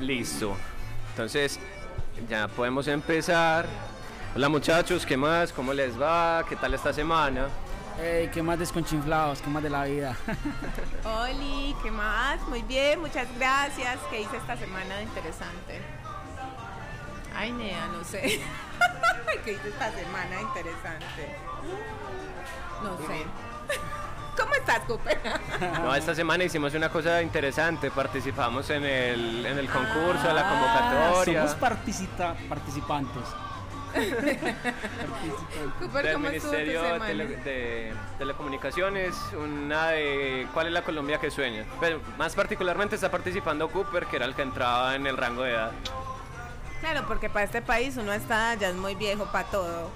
Listo. Entonces, ya podemos empezar. Hola muchachos, ¿qué más? ¿Cómo les va? ¿Qué tal esta semana? Ey, ¿qué más desconchinflados? ¿Qué más de la vida? Oli, ¿qué más? Muy bien, muchas gracias. ¿Qué hice esta semana de interesante? Ay, Nea, no sé. ¿Qué hice esta semana de interesante? No sé. ¿Cómo estás, Cooper? No, esta semana hicimos una cosa interesante. Participamos en el, en el concurso, la Ah, convocatoria. somos particita- participantes. Cooper, del ¿cómo tu Ministerio de, semana? Tele- de Telecomunicaciones, una de ¿Cuál es la Colombia que sueña? Pero más particularmente está participando Cooper, que era el que entraba en el rango de edad. Claro, porque para este país uno está ya es muy viejo para todo.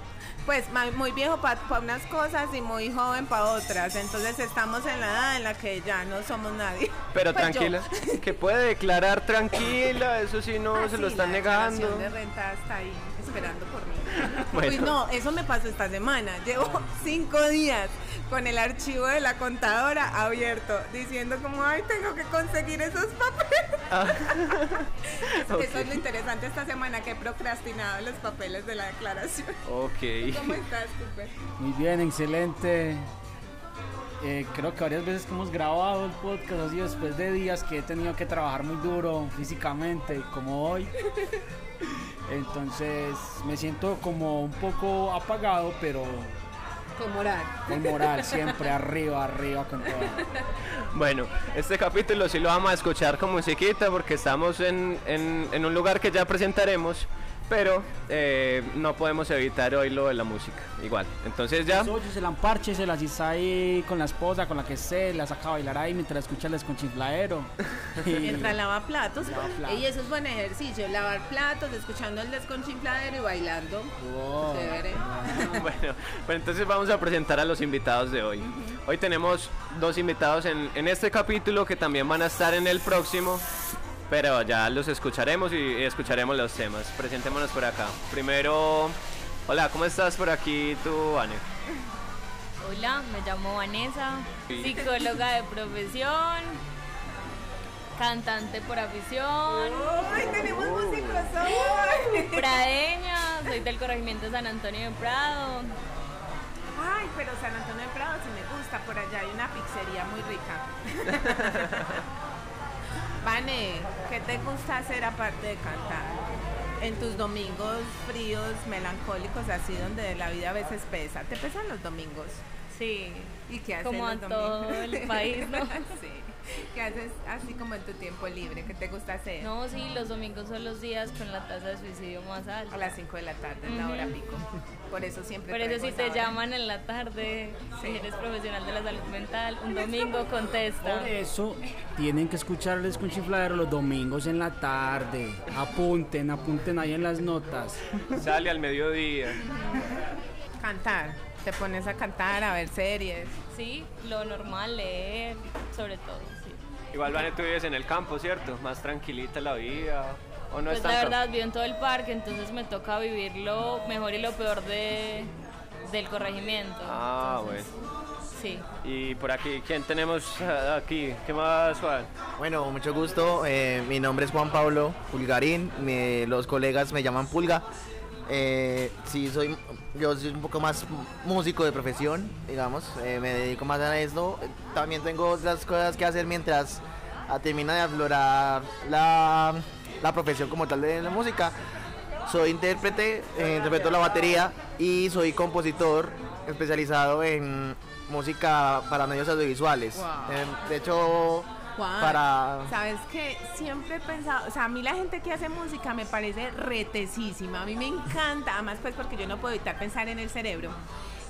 Pues muy viejo para unas cosas y muy joven para otras. Entonces estamos en la edad en la que ya no somos nadie. Pero Pues yo. tranquila, que puede declarar tranquila, eso sí no Ah, se sí, lo están la negando. de renta está ahí esperando por mí. Bueno. Uy, no, eso me pasó esta semana. Llevo cinco días con el archivo de la contadora abierto, diciendo como, ay, tengo que conseguir esos papeles. Ah. Eso es lo interesante esta semana, que he procrastinado los papeles de la declaración. Ok. ¿Cómo estás, Cooper? Muy bien, excelente. Eh, creo que varias veces que hemos grabado el podcast ha sido después de días que he tenido que trabajar muy duro físicamente, como hoy. Entonces me siento como un poco apagado, pero Con moral. con moral siempre arriba, arriba con todo. Bueno, este capítulo sí lo vamos a escuchar con musiquita porque estamos en, en- en un lugar que ya presentaremos, pero eh, no podemos evitar hoy lo de la música. Igual, entonces ya... Oye, se la emparche, se las está ahí con la esposa, con la que se la saca a bailar ahí mientras escucha el desconchinfladero. Mientras lava platos. Lava platos. Y eso es buen ejercicio, lavar platos, escuchando el desconchinfladero y bailando. Wow. Chévere. Bueno, pues entonces vamos a presentar a los invitados de hoy. Hoy tenemos dos invitados en, en este capítulo que también van a estar en el próximo, pero ya los escucharemos y escucharemos los temas. Presentémonos por acá. Primero, hola, ¿cómo estás por aquí tú, Ane? Hola, me llamo Vanessa, psicóloga de profesión, cantante por afición, ¡Ay, tenemos músicos hoy! pradeña, soy del corregimiento San Antonio de Prado. Ay, pero San Antonio de Prado sí me gusta, por allá hay una pizzería muy rica. Vane, ¿qué te gusta hacer aparte de cantar? En tus domingos fríos, melancólicos, así donde la vida a veces pesa. ¿Te pesan los domingos? Sí, ¿Y qué haces como a los todo domingos? el país, ¿no? sí. ¿Qué haces así como en tu tiempo libre? ¿Qué te gusta hacer? No, sí, los domingos son los días con la tasa de suicidio más A alta. las 5 de la tarde, es la hora pico. Por eso siempre Por eso si te hora. llaman en la tarde, Sí. si eres profesional de la salud mental, un domingo contesta. Por eso tienen que escuchar el desconchifladero los domingos en la tarde. Apunten, apunten ahí en las notas. Sale al mediodía. Cantar. Te pones a cantar, a ver series. Sí, lo normal, leer, sobre todo, sí. Igual, Vane, tú vives en el campo, ¿cierto? Más tranquilita la vida. ¿O no Pues es la tanto? verdad, vivo en todo el parque, entonces me toca vivir lo mejor y lo peor de, del corregimiento. Ah, Entonces, Sí. Y por aquí, ¿quién tenemos ah, aquí? ¿Qué más, Juan? Bueno, mucho gusto. eh, mi nombre es Juan Pablo Pulgarín. me- los colegas me llaman Pulga. Eh, sí, soy, yo soy un poco más músico de profesión, digamos. eh, me dedico más a esto. También tengo otras cosas que hacer mientras ah, termina de aflorar la, la profesión como tal de la música. Soy intérprete, eh, interpreto la batería y soy compositor especializado en música para medios audiovisuales. Wow. Eh, de hecho, Juan, para... sabes que siempre he pensado, o sea, a mí la gente que hace música me parece retesísima, a mí me encanta, además pues porque yo no puedo evitar pensar en el cerebro.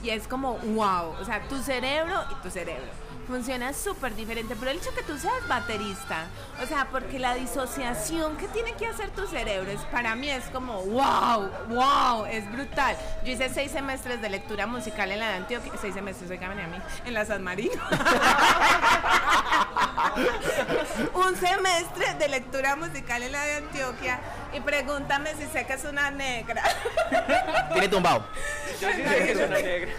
Y es como, wow, o sea, tu cerebro y tu cerebro funciona súper diferente, pero el hecho que tú seas baterista, o sea, porque la disociación que tiene que hacer tu cerebro es para mí es como, wow, wow, es brutal. Yo hice seis semestres de lectura musical en la de Antioquia, seis semestres, oiganme a mí, en la San Marino. un semestre de lectura musical en la de Antioquia y pregúntame si sé que es una negra. Tiene tumbado. Yo sí sé que es una negra.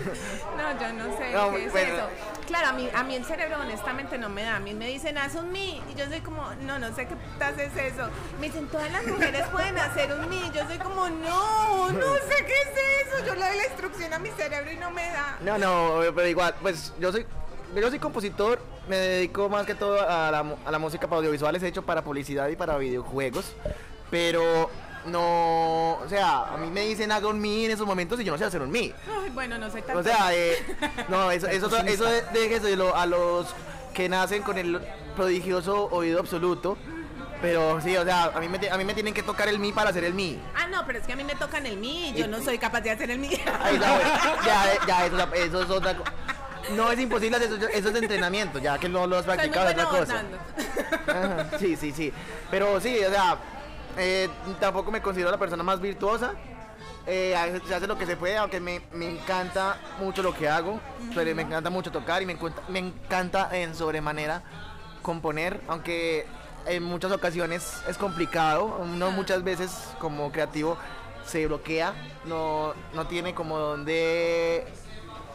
No, yo no sé No, qué es bueno. eso. Claro, a mí, a mí el cerebro honestamente no me da. A mí me dicen, haz un mi. Y yo soy como, no, no sé qué putas es eso. Me dicen, todas las mujeres pueden hacer un mi. Yo soy como, no, no sé qué es eso. Yo le doy la instrucción a mi cerebro y no me da. No, no, pero igual, pues yo soy, yo soy compositor, me dedico más que todo a la, a la música para audiovisuales, he hecho para publicidad y para videojuegos, pero no, o sea, a mí me dicen haga un mi en esos momentos y yo no sé hacer un mi. Ay, bueno, no soy tan. O sea, eh, no, eso, eso, eso de- déjeselo a los que nacen con el prodigioso oído absoluto. Pero sí, o sea, a mí, me, a mí me tienen que tocar el mi para hacer el mi. Ah, no, pero es que a mí me tocan el mi y yo no soy capaz de hacer el mi. Ahí está, ya, ya, eso, eso es otra cosa. No es imposible, hacer eso, eso es de entrenamiento, ya que no lo has practicado es otra cosa. Ajá, Sí, sí, sí. Pero sí, o sea, eh, tampoco me considero la persona más virtuosa. Eh, se hace lo que se puede, aunque me, me encanta mucho lo que hago. Pero me encanta mucho tocar y me, me encanta en sobremanera componer, aunque en muchas ocasiones es complicado. Uno muchas veces como creativo se bloquea, no, no tiene como donde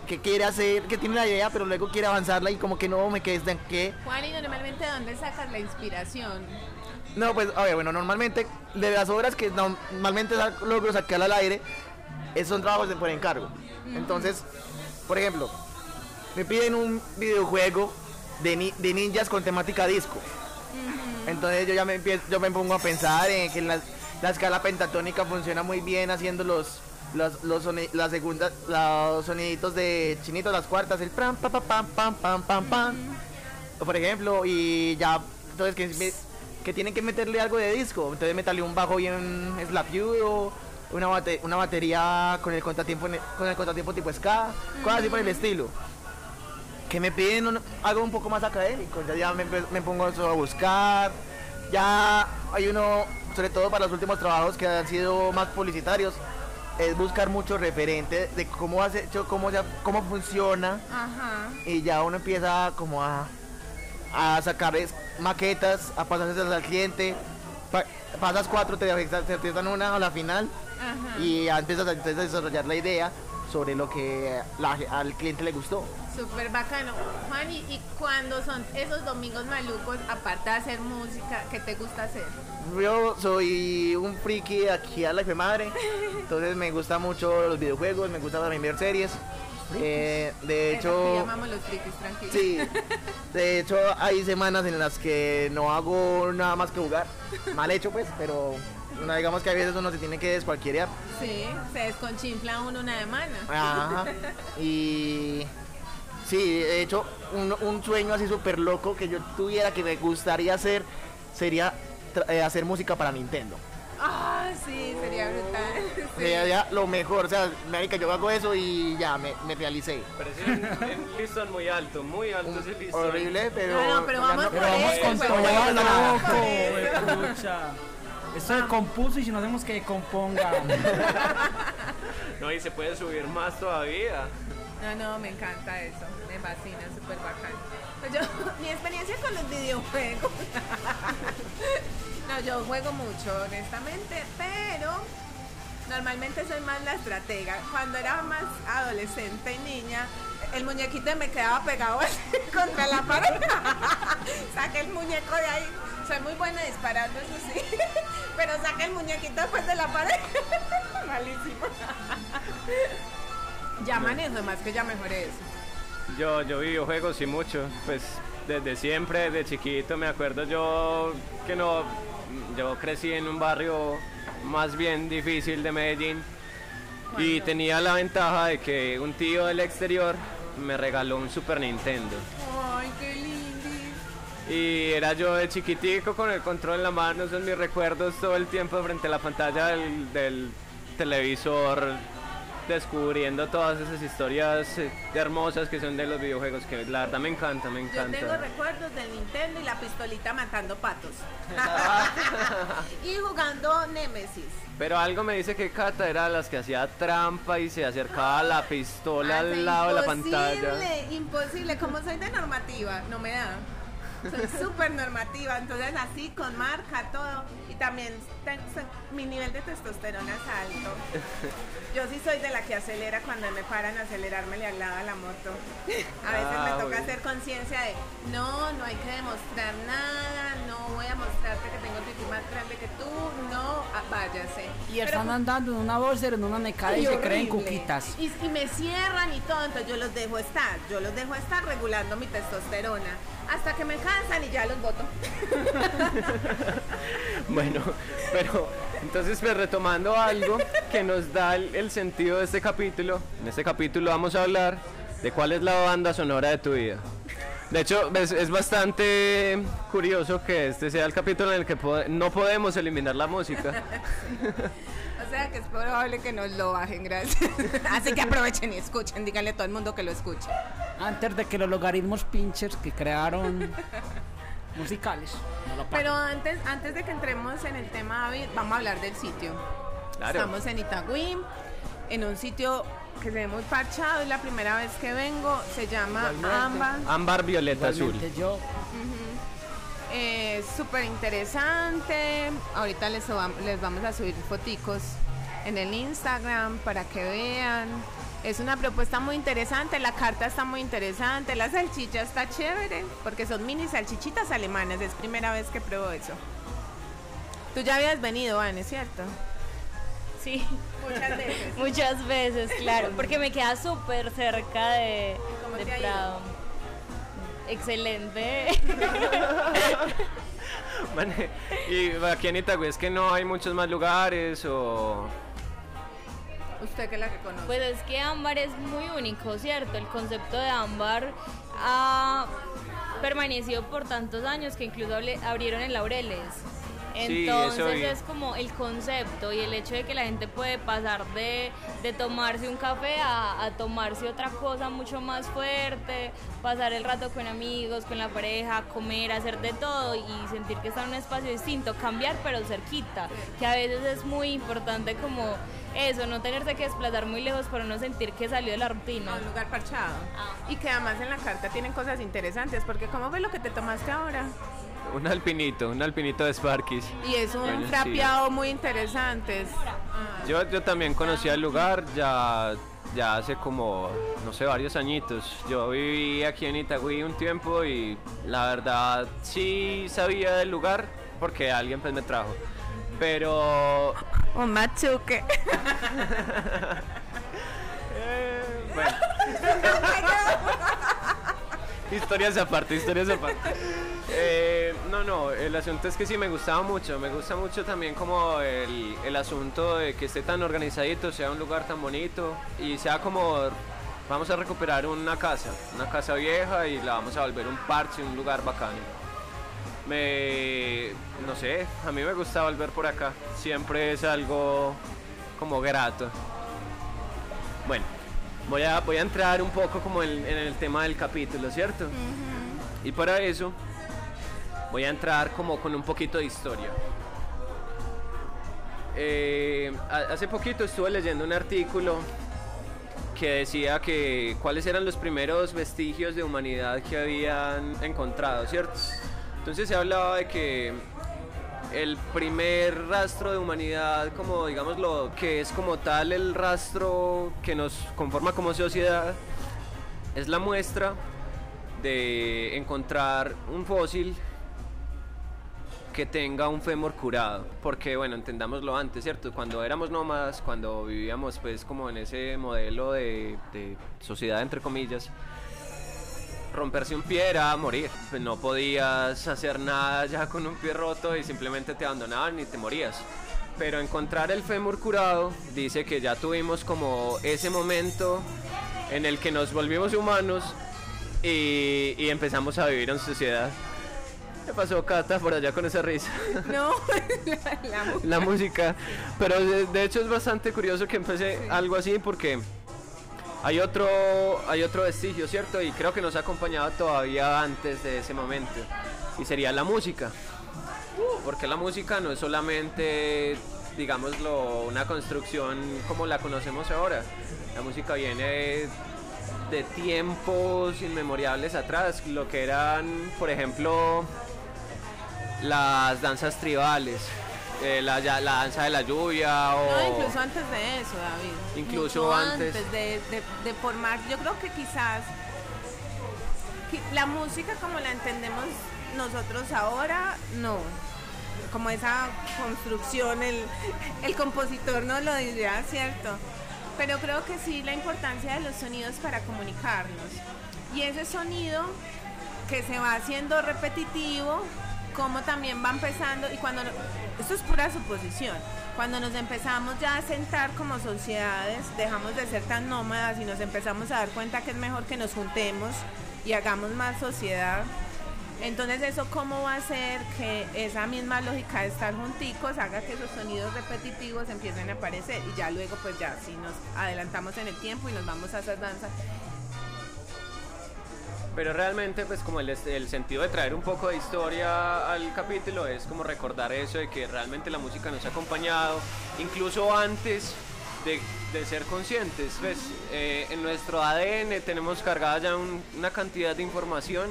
que quiere hacer, que tiene una idea, pero luego quiere avanzarla y como que no me quedé estanqué. Juan, ¿y normalmente de dónde sacas la inspiración? No, pues, a ver, bueno, normalmente de las obras que normalmente logro sacar al aire son trabajos de por encargo. Entonces, por ejemplo, me piden un videojuego de, ni- de ninjas con temática disco. Entonces yo ya me empiezo, yo me pongo a pensar en que la, la escala pentatónica funciona muy bien haciendo los los, los las segundas, los soniditos de chinitos, las cuartas, el pam pam pam pam pam pam pam por ejemplo, y ya, entonces que, me- que tienen que meterle algo de disco, entonces meterle un bajo bien slapiudo, una, bate- una batería con el contratiempo, con el contratiempo tipo ska, cosas así por el estilo. Que me piden un- algo un poco más académico, ya, ya me, me pongo eso a buscar, ya hay uno, sobre todo para los últimos trabajos que han sido más publicitarios, es buscar mucho referente de cómo has hecho, cómo, cómo funciona Ajá. y ya uno empieza como a, a sacar maquetas, a pasárselas al cliente. Pa- pasas cuatro, te empiezan una a la final Ajá. y ya empiezas a, entonces, a desarrollar la idea sobre lo que la- al cliente le gustó. Súper bacano. Juan, ¿y, y cuándo son esos domingos malucos, aparte de hacer música, qué te gusta hacer? Yo soy un friki aquí a la fe madre, entonces me gusta mucho los videojuegos, me gusta también ver series. Eh, de hecho, llamamos los frikis, tranquilos. Sí, de hecho hay semanas en las que no hago nada más que jugar. Mal hecho pues, pero no, digamos que a veces uno se tiene que descualquierear. Sí, se desconchinfla uno una semana. Ajá. Y sí, de hecho un, un sueño así súper loco que yo tuviera que me gustaría hacer sería eh, hacer música para Nintendo. Ah, sí, sería ya lo mejor, o sea, marica, yo hago eso y ya me, me realicé. Pero es un, un listón muy alto, muy alto ese listón. Horrible, pero... No, no, pero vamos no- por Pero vamos eso, con todo, vamos loco, con eso. huepucha. Esto se compuso y si no hacemos que componga. No, y se puede subir más todavía. No, no, me encanta eso. Me fascina, súper bacán. Pues yo, mi experiencia con los videojuegos. no, yo juego mucho, honestamente, pero normalmente soy más la estratega. Cuando era más adolescente y niña, el muñequito me quedaba pegado contra la pared. Saqué el muñeco de ahí. Soy muy buena disparando, eso sí. Pero saqué el muñequito después de la pared. Malísimo. Ya manejo, más que ya mejoré eso. Yo, yo videojuegos y mucho, pues desde siempre, desde chiquito, me acuerdo yo que no, yo crecí en un barrio más bien difícil de Medellín y tenía la ventaja de que un tío del exterior me regaló un Super Nintendo. Ay, qué lindo. Y era yo de chiquitico con el control en la mano, son mis recuerdos todo el tiempo frente a la pantalla del, del televisor, descubriendo todas esas historias eh, hermosas que son de los videojuegos, que la verdad me encanta, me Yo encanta. tengo recuerdos del Nintendo y la pistolita matando patos. y jugando Nemesis. Pero algo me dice que Cata era las que hacía trampa y se acercaba la pistola Ah, al lado de la pantalla. Imposible, imposible. Como soy de normativa, no me da. Soy súper normativa, entonces así con marca, todo. Y también mi nivel de testosterona es alto. Yo sí soy de la que acelera cuando me paran a acelerarme al lado a la moto. A veces Ah, me toca bueno. hacer conciencia de no, no hay que demostrar nada, no voy a mostrarte que tengo pipí más grande que tú, no, ah, váyase. Y Pero están andando en una bolsa, en una necada y se creen cuquitas. Y, y me cierran y todo, entonces yo los dejo estar, yo los dejo estar regulando mi testosterona hasta que me cansan y ya los voto. Bueno, pero entonces pues retomando algo que nos da el, el sentido de este capítulo, en este capítulo vamos a hablar de cuál es la banda sonora de tu vida. De hecho, es, es bastante curioso que este sea el capítulo en el que po- no podemos eliminar la música. O sea que es probable que nos lo bajen, gracias. Así que aprovechen y escuchen, díganle a todo el mundo que lo escuche. Antes de que los logaritmos pinchers que crearon musicales. no lo Pero antes, antes de que entremos en el tema, David, vamos a hablar del sitio. Claro. Estamos en Itagüí, en un sitio que se ve muy parchado, es la primera vez que vengo, se llama Amba. Ámbar violeta azul. Yo Eh, Súper interesante. Ahorita les, les vamos a subir foticos en el Instagram para que vean. Es una propuesta muy interesante, la carta está muy interesante, la salchicha está chévere, porque son mini salchichitas alemanas, es primera vez que pruebo eso. Tú ya habías venido, Anne, ¿cierto? Sí, Muchas veces. muchas veces, claro, porque me queda súper cerca de, ¿Cómo de te ha ido? Prado. Excelente. Bueno, y aquí en Itagüí es que no hay muchos más lugares o... Usted que la que. Pues es que ámbar es muy único, ¿cierto? El concepto de ámbar ha permanecido por tantos años que incluso abrieron en Laureles. Entonces es como el concepto y el hecho de que la gente puede pasar de, de tomarse un café a, a tomarse otra cosa mucho más fuerte, pasar el rato con amigos, con la pareja, comer, hacer de todo y sentir que está en un espacio distinto, cambiar pero cerquita, que a veces es muy importante como eso, no tenerse que desplazar muy lejos para no sentir que salió de la rutina. a un lugar parchado. Ah. Y que además en la carta tienen cosas interesantes, porque ¿cómo fue lo que te tomaste ahora? Un alpinito, un alpinito de Sparkies. Y es un Bueno, sí. frapeado muy interesante. es- ah, Yo, yo también conocía el lugar ya, ya hace como, no sé, varios añitos. Yo viví aquí en Itagüí un tiempo y la verdad sí sabía del lugar porque alguien pues me trajo. Pero Un machuque. Eh, bueno. historias aparte, historias aparte. Eh, no, no, el asunto es que sí me gustaba mucho. Me gusta mucho también como el, el asunto de que esté tan organizadito, sea un lugar tan bonito y sea como vamos a recuperar una casa, una casa vieja y la vamos a volver un parche, un lugar bacano. Me, no sé, a mí me gusta volver por acá. Siempre es algo como grato. Bueno, voy a, voy a entrar un poco como en, en el tema del capítulo, ¿cierto? Y para eso voy a entrar como con un poquito de historia. Eh, ha- hace poquito estuve leyendo un artículo que decía que cuáles eran los primeros vestigios de humanidad que habían encontrado, ¿cierto? Entonces se hablaba de que el primer rastro de humanidad, como digamos lo que es como tal el rastro que nos conforma como sociedad, es la muestra de encontrar un fósil que tenga un fémur curado, porque bueno, entendámoslo antes, ¿cierto? Cuando éramos nómadas, cuando vivíamos pues como en ese modelo de, de sociedad entre comillas, romperse un pie era morir, no podías hacer nada ya con un pie roto y simplemente te abandonaban y te morías. Pero encontrar el fémur curado dice que ya tuvimos como ese momento en el que nos volvimos humanos y, y empezamos a vivir en sociedad. ¿Qué pasó, Cata, por allá con esa risa? No, la, la mu- la música. Pero de, de hecho es bastante curioso que empecé algo así porque hay otro, hay otro vestigio, ¿cierto? Y creo que nos ha acompañado todavía antes de ese momento. Y sería la música. Porque la música no es solamente, digámoslo, una construcción como la conocemos ahora. La música viene de tiempos inmemoriales atrás, lo que eran, por ejemplo, las danzas tribales, eh, la, ya- la danza de la lluvia o... No, incluso antes de eso, David. Incluso Mucho antes. de, de- de formar, yo creo que quizás qui- la música como la entendemos nosotros ahora, no. Como esa construcción, el, el compositor no lo diría, ¿cierto? Pero creo que sí la importancia de los sonidos para comunicarnos. Y ese sonido que se va haciendo repetitivo, como también va empezando, y cuando, esto es pura suposición, cuando nos empezamos ya a sentar como sociedades, dejamos de ser tan nómadas y nos empezamos a dar cuenta que es mejor que nos juntemos y hagamos más sociedad. Entonces eso cómo va a hacer que esa misma lógica de estar junticos haga que esos sonidos repetitivos empiecen a aparecer y ya luego pues ya si nos adelantamos en el tiempo y nos vamos a hacer danzas Pero realmente, pues como el, el sentido de traer un poco de historia al capítulo es como recordar eso de que realmente la música nos ha acompañado, incluso antes de, de ser conscientes. Pues eh, en nuestro ADN tenemos cargada ya un- una cantidad de información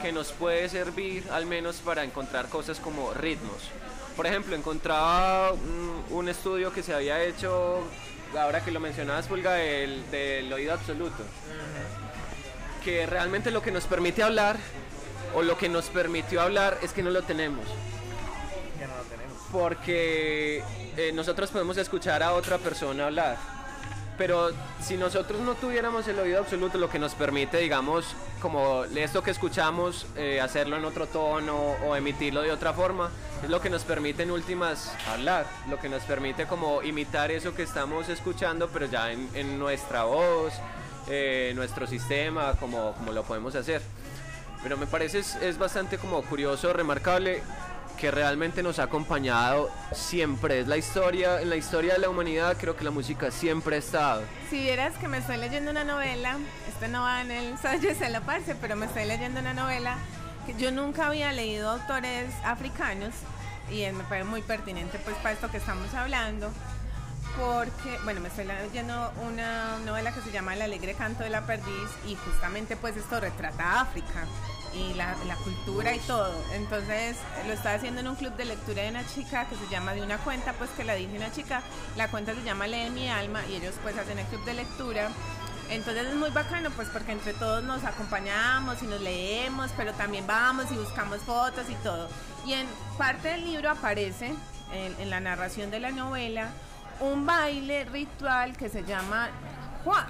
que nos puede servir al menos para encontrar cosas como ritmos. Por ejemplo, encontraba un estudio que se había hecho, ahora que lo mencionabas, Pulga, del, del oído absoluto que realmente lo que nos permite hablar o lo que nos permitió hablar es que no lo tenemos. Porque eh, nosotros podemos escuchar a otra persona hablar. Pero si nosotros no tuviéramos el oído absoluto, lo que nos permite, digamos, como esto que escuchamos, eh, hacerlo en otro tono o emitirlo de otra forma, es lo que nos permite en últimas hablar, lo que nos permite como imitar eso que estamos escuchando, pero ya en, en nuestra voz, eh, nuestro sistema, como, como lo podemos hacer. Pero me parece es, es bastante como curioso, remarcable, que realmente nos ha acompañado siempre. Es la historia, en la historia de la humanidad creo que la música siempre ha estado. Si vieras que me estoy leyendo una novela, este no va en el Sánchez de la Parce, pero me estoy leyendo una novela que yo nunca había leído autores africanos y me parece muy pertinente pues para esto que estamos hablando porque, bueno, me estoy leyendo una novela que se llama El alegre canto de la perdiz y justamente pues esto retrata África y la, la cultura y todo. Entonces lo estoy haciendo en un club de lectura de una chica que se llama de una cuenta, pues que la dice una chica, la cuenta se llama Lee mi alma y ellos pues hacen el club de lectura. Entonces es muy bacano pues porque entre todos nos acompañamos y nos leemos, pero también vamos y buscamos fotos y todo. Y en parte del libro aparece, en, en la narración de la novela, un baile ritual que se llama Juá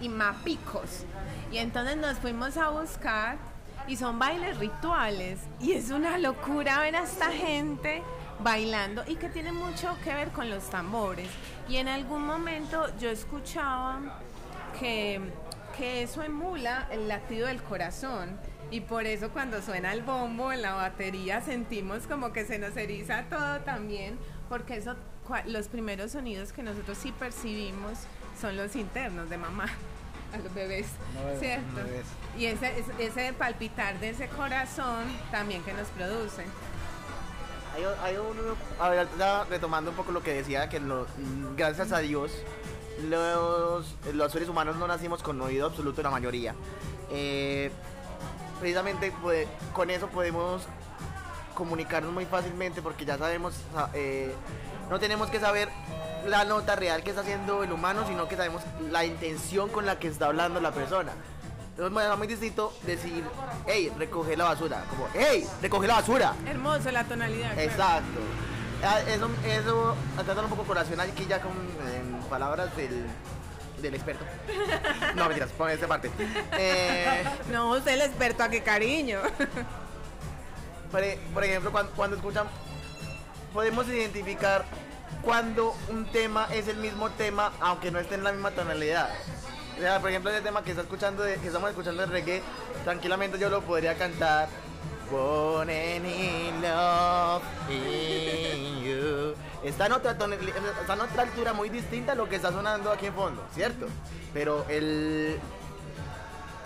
y Mapicos. Y entonces nos fuimos a buscar y son bailes rituales. Y es una locura ver a esta gente bailando y que tiene mucho que ver con los tambores. Y en algún momento yo escuchaba que, que eso emula el latido del corazón. Y por eso cuando suena el bombo en la batería sentimos como que se nos eriza todo también, porque eso, los primeros sonidos que nosotros sí percibimos son los internos de mamá a los bebés, No ¿cierto? no bebés. Y ese, ese- ese palpitar de ese corazón también que nos produce. Hay, hay un- a ver, ya retomando un poco lo que decía, que lo- gracias a Dios los, los seres humanos no nacimos con oído absoluto la mayoría. Eh, precisamente pues, con eso podemos comunicarnos muy fácilmente porque ya sabemos, sa- eh, no tenemos que saber la nota real que está haciendo el humano, sino que sabemos la intención con la que está hablando la persona. Entonces es muy distinto decir, hey, recoge la basura, como, hey, recoge la basura. Hermoso la tonalidad. Exacto. Ah, Eso, eso tratando un poco coracional aquí ya con palabras del, del experto. No, mentiras, pon esta parte. Eh, No, usted el experto, ¿a qué cariño? por, e- por ejemplo, cuando, cuando escuchan, podemos identificar cuando un tema es el mismo tema, aunque no esté en la misma tonalidad. Por ejemplo, ese tema que, está escuchando de- que estamos escuchando de reggae, tranquilamente yo lo podría cantar. In love in you. Está en, otra tonali- está en otra altura muy distinta a lo que está sonando aquí en fondo, ¿cierto? Pero el,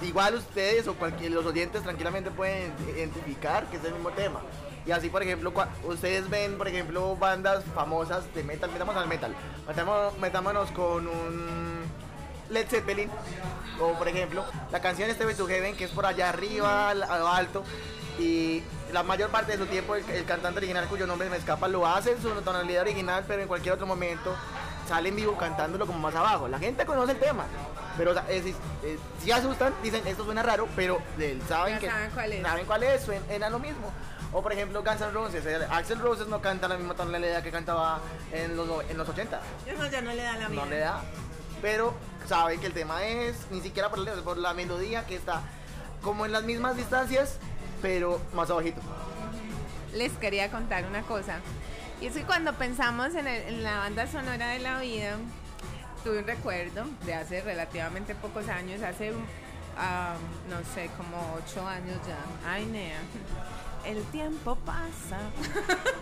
igual ustedes o cualquier los oyentes tranquilamente pueden identificar que es el mismo tema. Y así, por ejemplo, ustedes ven, por ejemplo, bandas famosas de metal, metamos al metal, metámonos con un Led Zeppelin, o por ejemplo, la canción Este to Heaven, que es por allá arriba, al- alto, y la mayor parte de su tiempo el, el cantante original cuyo nombre me escapa lo hace en su tonalidad original, pero en cualquier otro momento sale en vivo cantándolo como más abajo. La gente conoce el tema, pero o sea, es- es- es- si asustan, dicen esto suena raro, pero él saben Ya que saben cuál es. saben cuál es, suen- era lo mismo. O por ejemplo Guns N' Roses, el- Axel Roses no canta la misma tonalidad que cantaba en los, no- en los 80, Eso ya no le da la vida. no le da, pero saben que el tema es ni siquiera por, el- por la melodía que está como en las mismas distancias, pero más abajito. les quería contar una cosa. Y es que cuando pensamos en, el- en la banda sonora de la vida, tuve un recuerdo de hace relativamente pocos años, hace, ah, no sé, como ocho años ya. Ay, Nea, el tiempo pasa.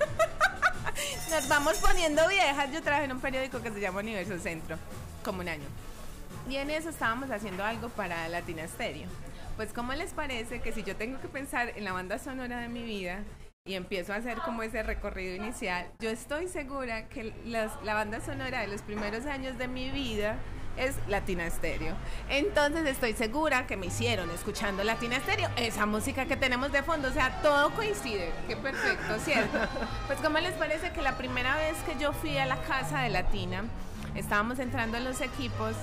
Nos vamos poniendo viejas. Yo trabajé en un periódico que se llama Universo Centro, como un año. Y en eso estábamos haciendo algo para Latina Stereo. Pues, ¿cómo les parece que si yo tengo que pensar en la banda sonora de mi vida y empiezo a hacer como ese recorrido inicial, yo estoy segura que las- la banda sonora de los primeros años de mi vida es Latina Stereo. Entonces estoy segura que me hicieron escuchando Latina Stereo, esa música que tenemos de fondo, o sea, todo coincide. Qué perfecto, ¿cierto? Pues ¿cómo les parece que la primera vez que yo fui a la casa de Latina, estábamos entrando en los equipos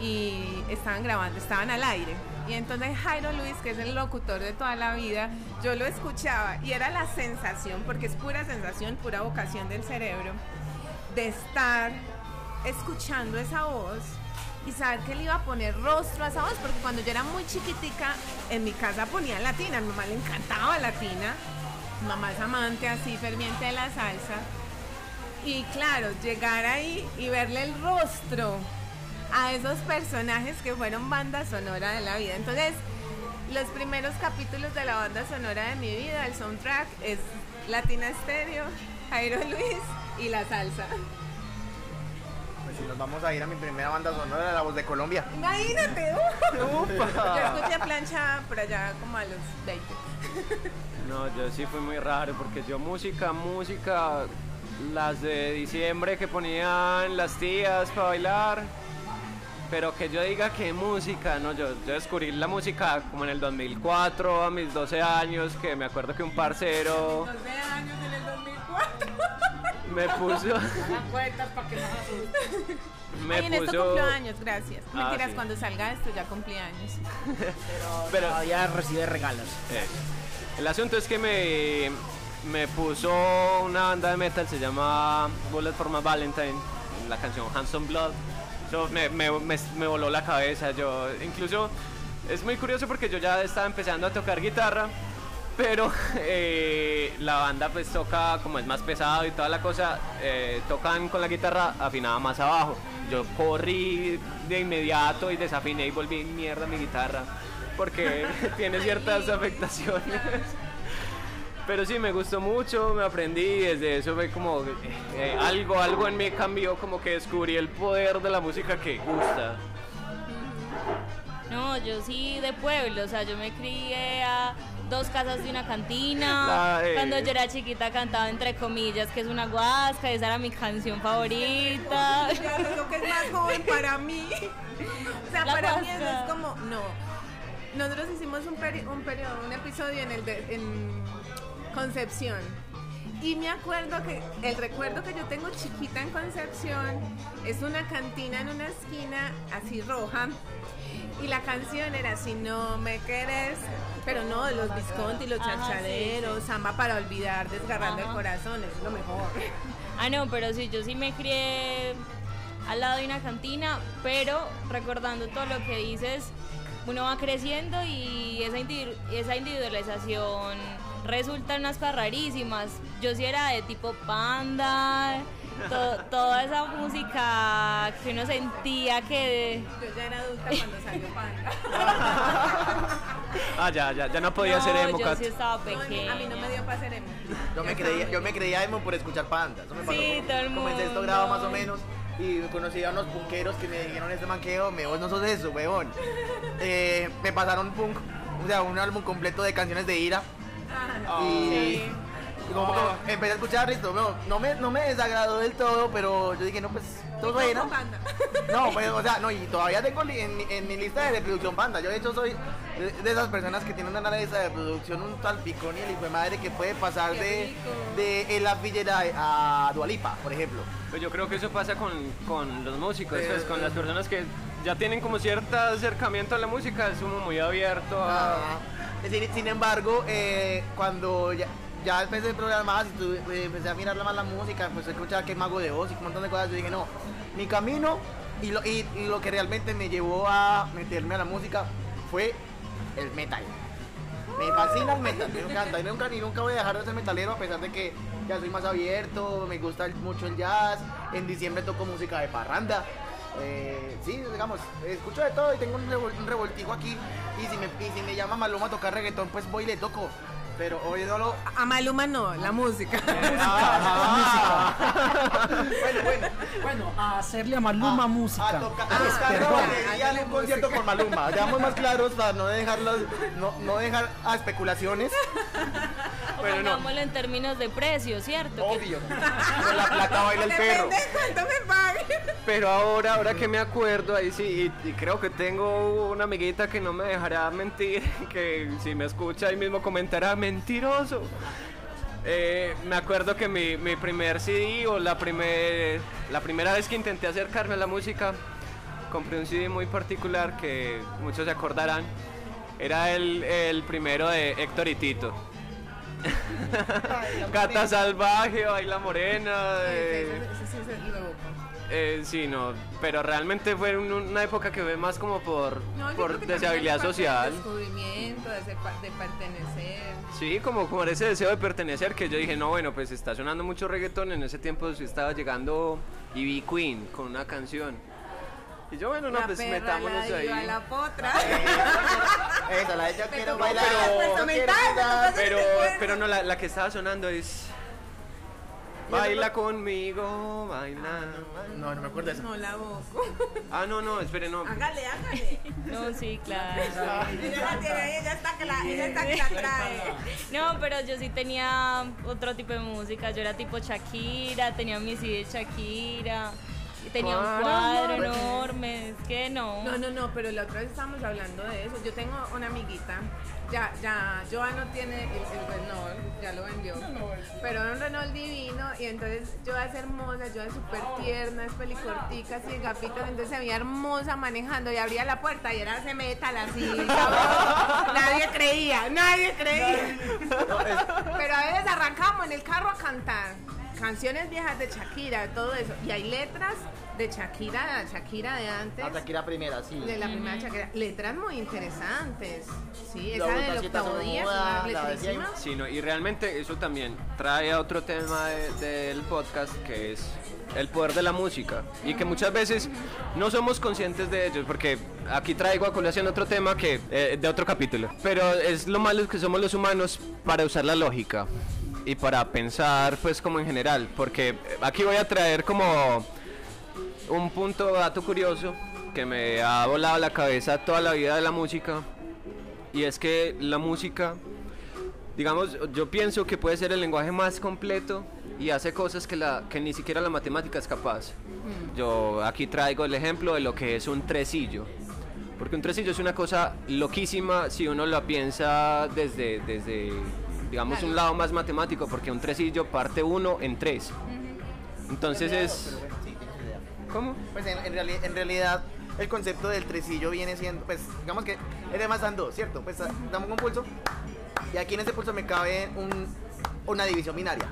y estaban grabando, estaban al aire. Y entonces Jairo Luis, que es el locutor de toda la vida, yo lo escuchaba y era la sensación, porque es pura sensación, pura vocación del cerebro, de estar escuchando esa voz y saber que le iba a poner rostro a esa voz, porque cuando yo era muy chiquitica, en mi casa ponía latina, a mi mamá le encantaba latina, mamá es amante así ferviente de la salsa, y claro, llegar ahí y verle el rostro a esos personajes que fueron banda sonora de la vida. Entonces, los primeros capítulos de la banda sonora de mi vida, el soundtrack, es Latina Stereo, Jairo Luis y la salsa. Si nos vamos a ir a mi primera banda sonora, La Voz de Colombia. Imagínate, uh. yo escuché plancha por allá como a los 20. No, yo sí fui muy raro porque yo música, música, las de diciembre que ponían las tías para bailar, pero que yo diga que música, no, yo, yo descubrí la música como en el 2004, a mis 12 años, que me acuerdo que un parcero 12 años en el 2004. Me puso, cuentas para que no me Ay, en esto cumplo años, gracias. Ah, Mentiras, sí. cuando salga esto ya cumplí años. pero Todavía recibe regalos. Eh, El asunto es que me, me puso una banda de metal, se llama Bullet for My Valentine, la canción Handsome Blood. Eso me, me, me, me voló la cabeza. Yo, incluso, es muy curioso porque yo ya estaba empezando a tocar guitarra, pero eh, la banda pues toca, como es más pesado y toda la cosa, eh, tocan con la guitarra afinada más abajo. Yo corrí de inmediato y desafiné y volví mierda mi guitarra porque tiene ciertas afectaciones. Pero sí, me gustó mucho, me aprendí y desde eso fue como eh, algo, algo en mí cambió, como que descubrí el poder de la música que gusta. No, yo sí de pueblo, o sea, yo me crié a dos casas de una cantina. La, eh. Cuando yo era chiquita cantaba entre comillas que es una guasca, esa era mi canción favorita. Lo que es más joven para mí. O sea, La para mí eso es como, no. Nosotros hicimos un, peri- un periodo, un episodio en el de, en Concepción. Y me acuerdo que el recuerdo que yo tengo chiquita en Concepción es una cantina en una esquina así roja. Y la canción era Si no me querés, pero no, los Visconti, los Ajá, sí, chanchaderos, samba para olvidar, desgarrando el corazón, es lo mejor. Ah, no, pero sí, yo sí me crié al lado de una cantina, pero recordando todo lo que dices, uno va creciendo y esa, individu- esa individualización resulta en unas rarísimas. Yo sí era de tipo panda, to- toda esa música que uno sentía que... Yo ya era adulta cuando salió Panda. Ah, ya, ya, ya no podía ser emo, yo sí estaba No, a mí- pequeña. no me dio para ser emo. Yo me, creía, yo me creía emo por escuchar panda. Eso me pasó Sí, como, todo el como en sexto mundo. grado más o menos. Y conocí a unos punqueros que me dijeron este manqueo, me vos no sos eso, weón. Eh, me pasaron punk, o sea, un álbum completo de canciones de ira. Ah, y, sí. Y como que empecé a escuchar esto, no, no me, no me desagradó del todo, pero yo dije, no, pues, todo bueno. No, pues, o sea, no, y todavía tengo li- en, mi- en mi lista de reproducción banda. Yo, de hecho, soy de, de esas personas que tienen una lista de reproducción un tal picón y el hijo de madre que puede pasar de, de El Villera a Dualipa, por ejemplo. Pues yo creo que eso pasa con, con los músicos, Eh, pues, con las personas que ya tienen como cierto acercamiento a la música, es como muy abierto a... Ah, sin, sin embargo, eh, cuando ya, ya empecé a programar más y empecé a mirar más la música, pues escuchar que Mago de Oz y un montón de cosas, yo dije, no, mi camino y lo, y, lo que realmente me llevó a meterme a la música fue el metal. Me fascina el metal, me encanta. Y nunca, y nunca voy a dejar de ser metalero a pesar de que ya soy más abierto, me gusta mucho el jazz. En diciembre toco música de parranda. Eh, sí, digamos, escucho de todo y tengo un revoltijo aquí. Y si, me, y si me llama Maluma a tocar reggaetón, pues voy y le toco. Pero hoy no lo. A Maluma no, la música. Ah, bueno, bueno. Bueno, a hacerle a Maluma A- música. A, toca- a Ah, tocar perdón. la batería en un concierto con Maluma. Seamos más claros para no dejarlos, no, no dejar a especulaciones. Pero no. pongámoslo en términos de precio, ¿cierto? Obvio. Con la plata baila el perro. Depende cuánto me paguen. Pero ahora, ahora que me acuerdo, ahí sí, y, y creo que tengo una amiguita que no me dejará mentir, que si me escucha ahí mismo comentará, mentiroso. Eh, me acuerdo que mi, mi primer CD o la, primer, la primera vez que intenté acercarme a la música, compré un CD muy particular que muchos se acordarán. Era el, el primero de Héctor y Tito. Cata Salvaje, Baila Morena. eh, sí es el loco. eh, sí, no, pero realmente fue un- una época que fue más como por, No, por deshabilidad social. del descubrimiento, de, ser de pertenecer. Sí, como, como ese deseo de pertenecer que yo dije, no, bueno, pues está sonando mucho reggaetón, en ese tiempo estaba llegando Ivy Queen con una canción. Y yo, bueno, no, la pues perra, metámonos la ahí. diva, la potra. Esa, la de yo quiero bailar. yo aumentar, quiero bailar. Pero, pero no, la, la que estaba sonando es... Baila conmigo, baila. No, no me acuerdo de eso. No la boco. Ah, no, no, espere, no. Hágale, hágale. No, sí, claro. Ella la tiene ella está que la, ella está que la trae. No, pero yo sí tenía otro tipo de música. Yo era tipo Shakira, tenía mi CD de Shakira, y tenía un Cuadro cuadro enorme. Es que no. No, no, no, pero la otra vez estábamos hablando de eso. Yo tengo una amiguita, ya, ya, Joa no tiene el, el Renault, ya lo vendió, pero era un Renault divino y entonces Joa es hermosa, Joa es súper tierna, es pelicortica, así de gafitas, entonces se veía hermosa manejando y abría la puerta y era ese metal así. nadie creía, nadie creía. Pero a veces arrancamos en el carro a cantar canciones viejas de Shakira, todo eso, y hay letras de Shakira, Shakira de antes. La Shakira primera, sí. De la primera Shakira. Letras muy interesantes. Sí, La esa del Botacita octavo día una la. Sí, no, y realmente eso también trae a otro tema de- del podcast que es el poder de la música y que muchas veces no somos conscientes de ello porque aquí traigo a colación otro tema que eh, de otro capítulo pero es lo malo que somos los humanos para usar la lógica y para pensar pues como en general porque aquí voy a traer como un punto dato curioso que me ha volado la cabeza toda la vida de la música y es que la música digamos, yo pienso que puede ser el lenguaje más completo y hace cosas que, la, que ni siquiera la matemática es capaz. Yo aquí traigo el ejemplo de lo que es un tresillo. Porque un tresillo es una cosa loquísima si uno lo piensa desde, desde digamos, un lado más matemático, porque un tresillo parte uno en tres. Entonces es... Pero bueno, sí. ¿Cómo? Pues en, en reali- en realidad el concepto del tresillo viene siendo, pues digamos que es más dan dos, ¿cierto? Pues damos un pulso y aquí en ese pulso me cabe un, una división binaria.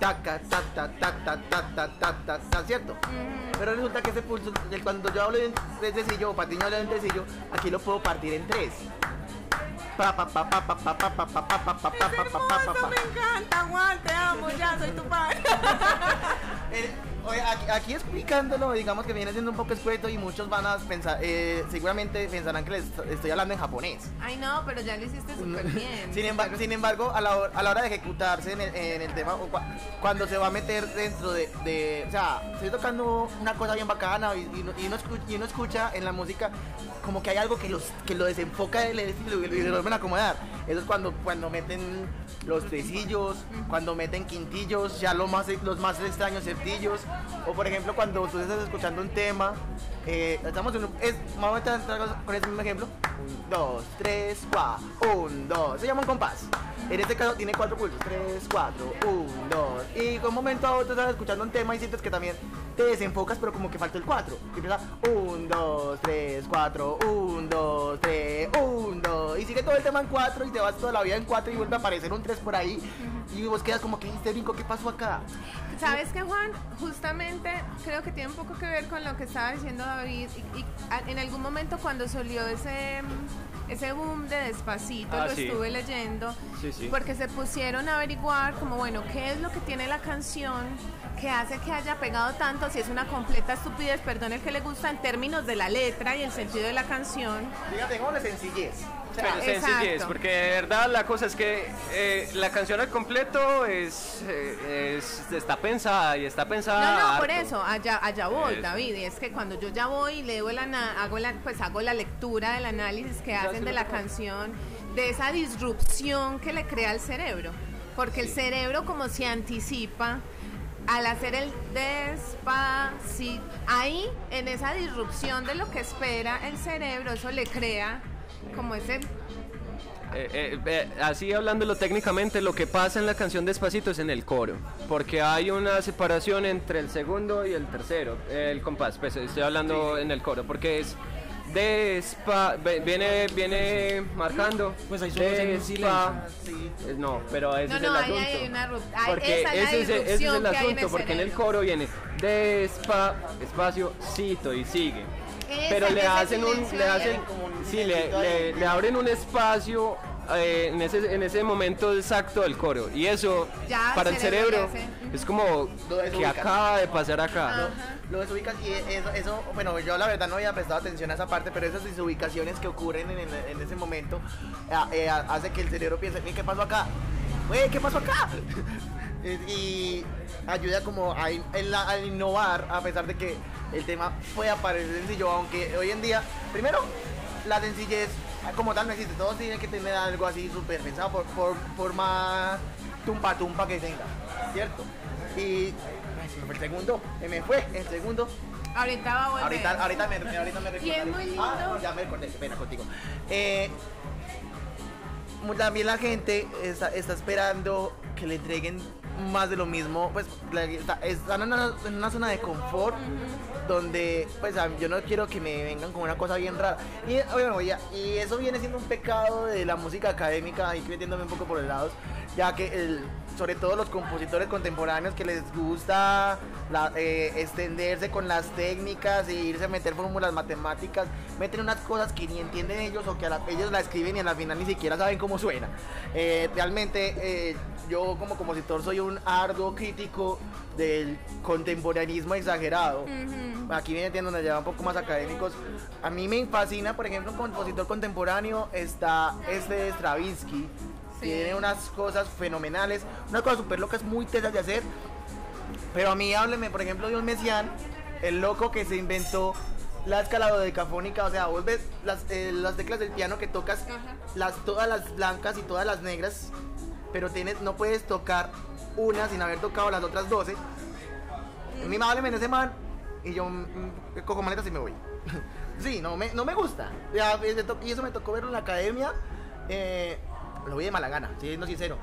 Taca, ta, ta, ta, ta, ta, ta, ta, ta, ¿cierto? Pero resulta que ese pulso, cuando yo hablo de un tresillo o Patiño habla de un tresillo, aquí lo puedo partir en tres. Me encanta, Juan, te amo, ya soy tu padre. Oye, aquí, aquí explicándolo, digamos que viene siendo un poco escueto y muchos van a pensar, eh, seguramente pensarán que les estoy hablando en japonés. Ay, no, pero ya lo hiciste súper bien. Sin embargo, sin embargo a, la, hor- a la hora de ejecutarse en el, en el tema, o cuando se va a meter dentro de, de- O sea, estoy tocando una cosa bien bacana y, y uno, y uno escu- y uno escucha en la música como que hay algo que, los, que lo desenfoca del estilo y acomodar. Eso es cuando, cuando meten los tresillos, cuando meten quintillos, ya lo más, los más extraños septillos. O por ejemplo, cuando tú estás escuchando un tema, eh, estamos en un. Vamos a entrar con mismo ejemplo. Un, dos, tres, cuatro. Un, dos. Se llama un compás. En este caso tiene cuatro pulsos. Tres, cuatro, un, dos. Y con un momento a otro estás escuchando un tema y sientes que también te desenfocas, pero como que falta el cuatro. Y empieza un, dos, tres, cuatro, un, dos, tres, un, dos. Y sigue todo el tema en cuatro y te vas toda la vida en cuatro y vuelve a aparecer un tres por ahí. Y vos quedas como que este brinco, ¿qué pasó acá? ¿Sabes qué, Juan? Justamente creo que tiene un poco que ver con lo que estaba diciendo David. Y, y a- en algún momento cuando salió ese, ese boom de Despacito, Ah, lo sí. estuve leyendo, Sí, sí. porque se pusieron a averiguar como, bueno, ¿qué es lo que tiene la canción que hace que haya pegado tanto? Si es una completa estupidez, perdón el que le gusta, en términos de la letra y el sentido de la canción. Fíjate, ¿cómo de sencillez? Pero sencillez, porque de verdad la cosa es que eh, la canción al completo es, eh, es- está pensada y está pensada. No, no, por harto. eso, allá, allá voy, Eso. David. Y es que cuando yo ya voy y leo el ana- hago la, pues hago la lectura del análisis que hacen de la canción, de esa disrupción que le crea al cerebro. Porque el cerebro como se anticipa al hacer el despacito, ahí en esa disrupción de lo que espera el cerebro, eso le crea como ese Eh, eh, eh, así hablándolo técnicamente, lo que pasa en la canción Despacito es en el coro, porque hay una separación entre el segundo y el tercero, el compás, pues estoy hablando en el coro, porque es despa, viene, viene marcando. Pues ahí despa- sí. No, pero ese No, es no, el ahí asunto. hay una porque esa es la ese, es, ese es el hay en asunto, el porque en el coro viene despa, espacio, cito y sigue. Pero le hacen un, le hacen, sí, le, le- le abren un espacio eh, en ese en ese momento exacto del coro y eso Ya para el cerebro es como Lo que acaba de pasar acá. Ajá. Lo desubicas y eso, eso, bueno, yo la verdad no había prestado atención a esa parte, pero esas desubicaciones que ocurren en, en- en ese momento eh, eh, hace que el cerebro piense, "Ey, ¿qué pasó acá? Güey, ¿qué pasó acá? Y, ayuda como a, in- innovar a pesar de que el tema pueda parecer sencillo, aunque hoy en día, primero, la sencillez como tal no existe, todos tienen que tener algo así súper pensado por, por, por más tumpa tumpa que tenga, ¿cierto? Y ay, se me fue el segundo, se me fue el segundo. Ahorita va a volver. Ahorita, ahorita me, ahorita me recordaré. muy lindo. Ah, ya me recordé, pena contigo. Eh, también la gente está, está esperando que le entreguen más de lo mismo, pues están en una, en una zona de confort donde pues yo no quiero que me vengan con una cosa bien rara. Y, bueno, y eso viene siendo un pecado de la música académica, ahí metiéndome un poco por el lado, ya que el, sobre todo los compositores contemporáneos que les gusta la- eh, extenderse con las técnicas e irse a meter fórmulas matemáticas, meten unas cosas que ni entienden ellos o que a la- ellos la escriben y a la final ni siquiera saben cómo suena. Eh, realmente eh, yo como compositor soy un arduo crítico del contemporanismo exagerado. Aquí viene entiendo donde ya un poco más académicos. A mí me fascina, por ejemplo, un compositor contemporáneo está este Stravinsky. Sí. Tiene unas cosas fenomenales, unas cosas súper locas, muy tesas de hacer. Pero a mí hábleme, por ejemplo, de un Messiaen, el loco que se inventó la escala dodecafónica, o sea, vos ves las, eh, las teclas del piano que tocas, Ajá. las, todas las blancas y todas las negras, pero tienes, no puedes tocar una sin haber tocado las otras 12. A mí hábleme en ese man y yo mm, cojo maletas y me voy. sí, no me, no me gusta. Ya, me y eso me tocó verlo en la academia. eh, lo vi de mala gana, siendo sincero.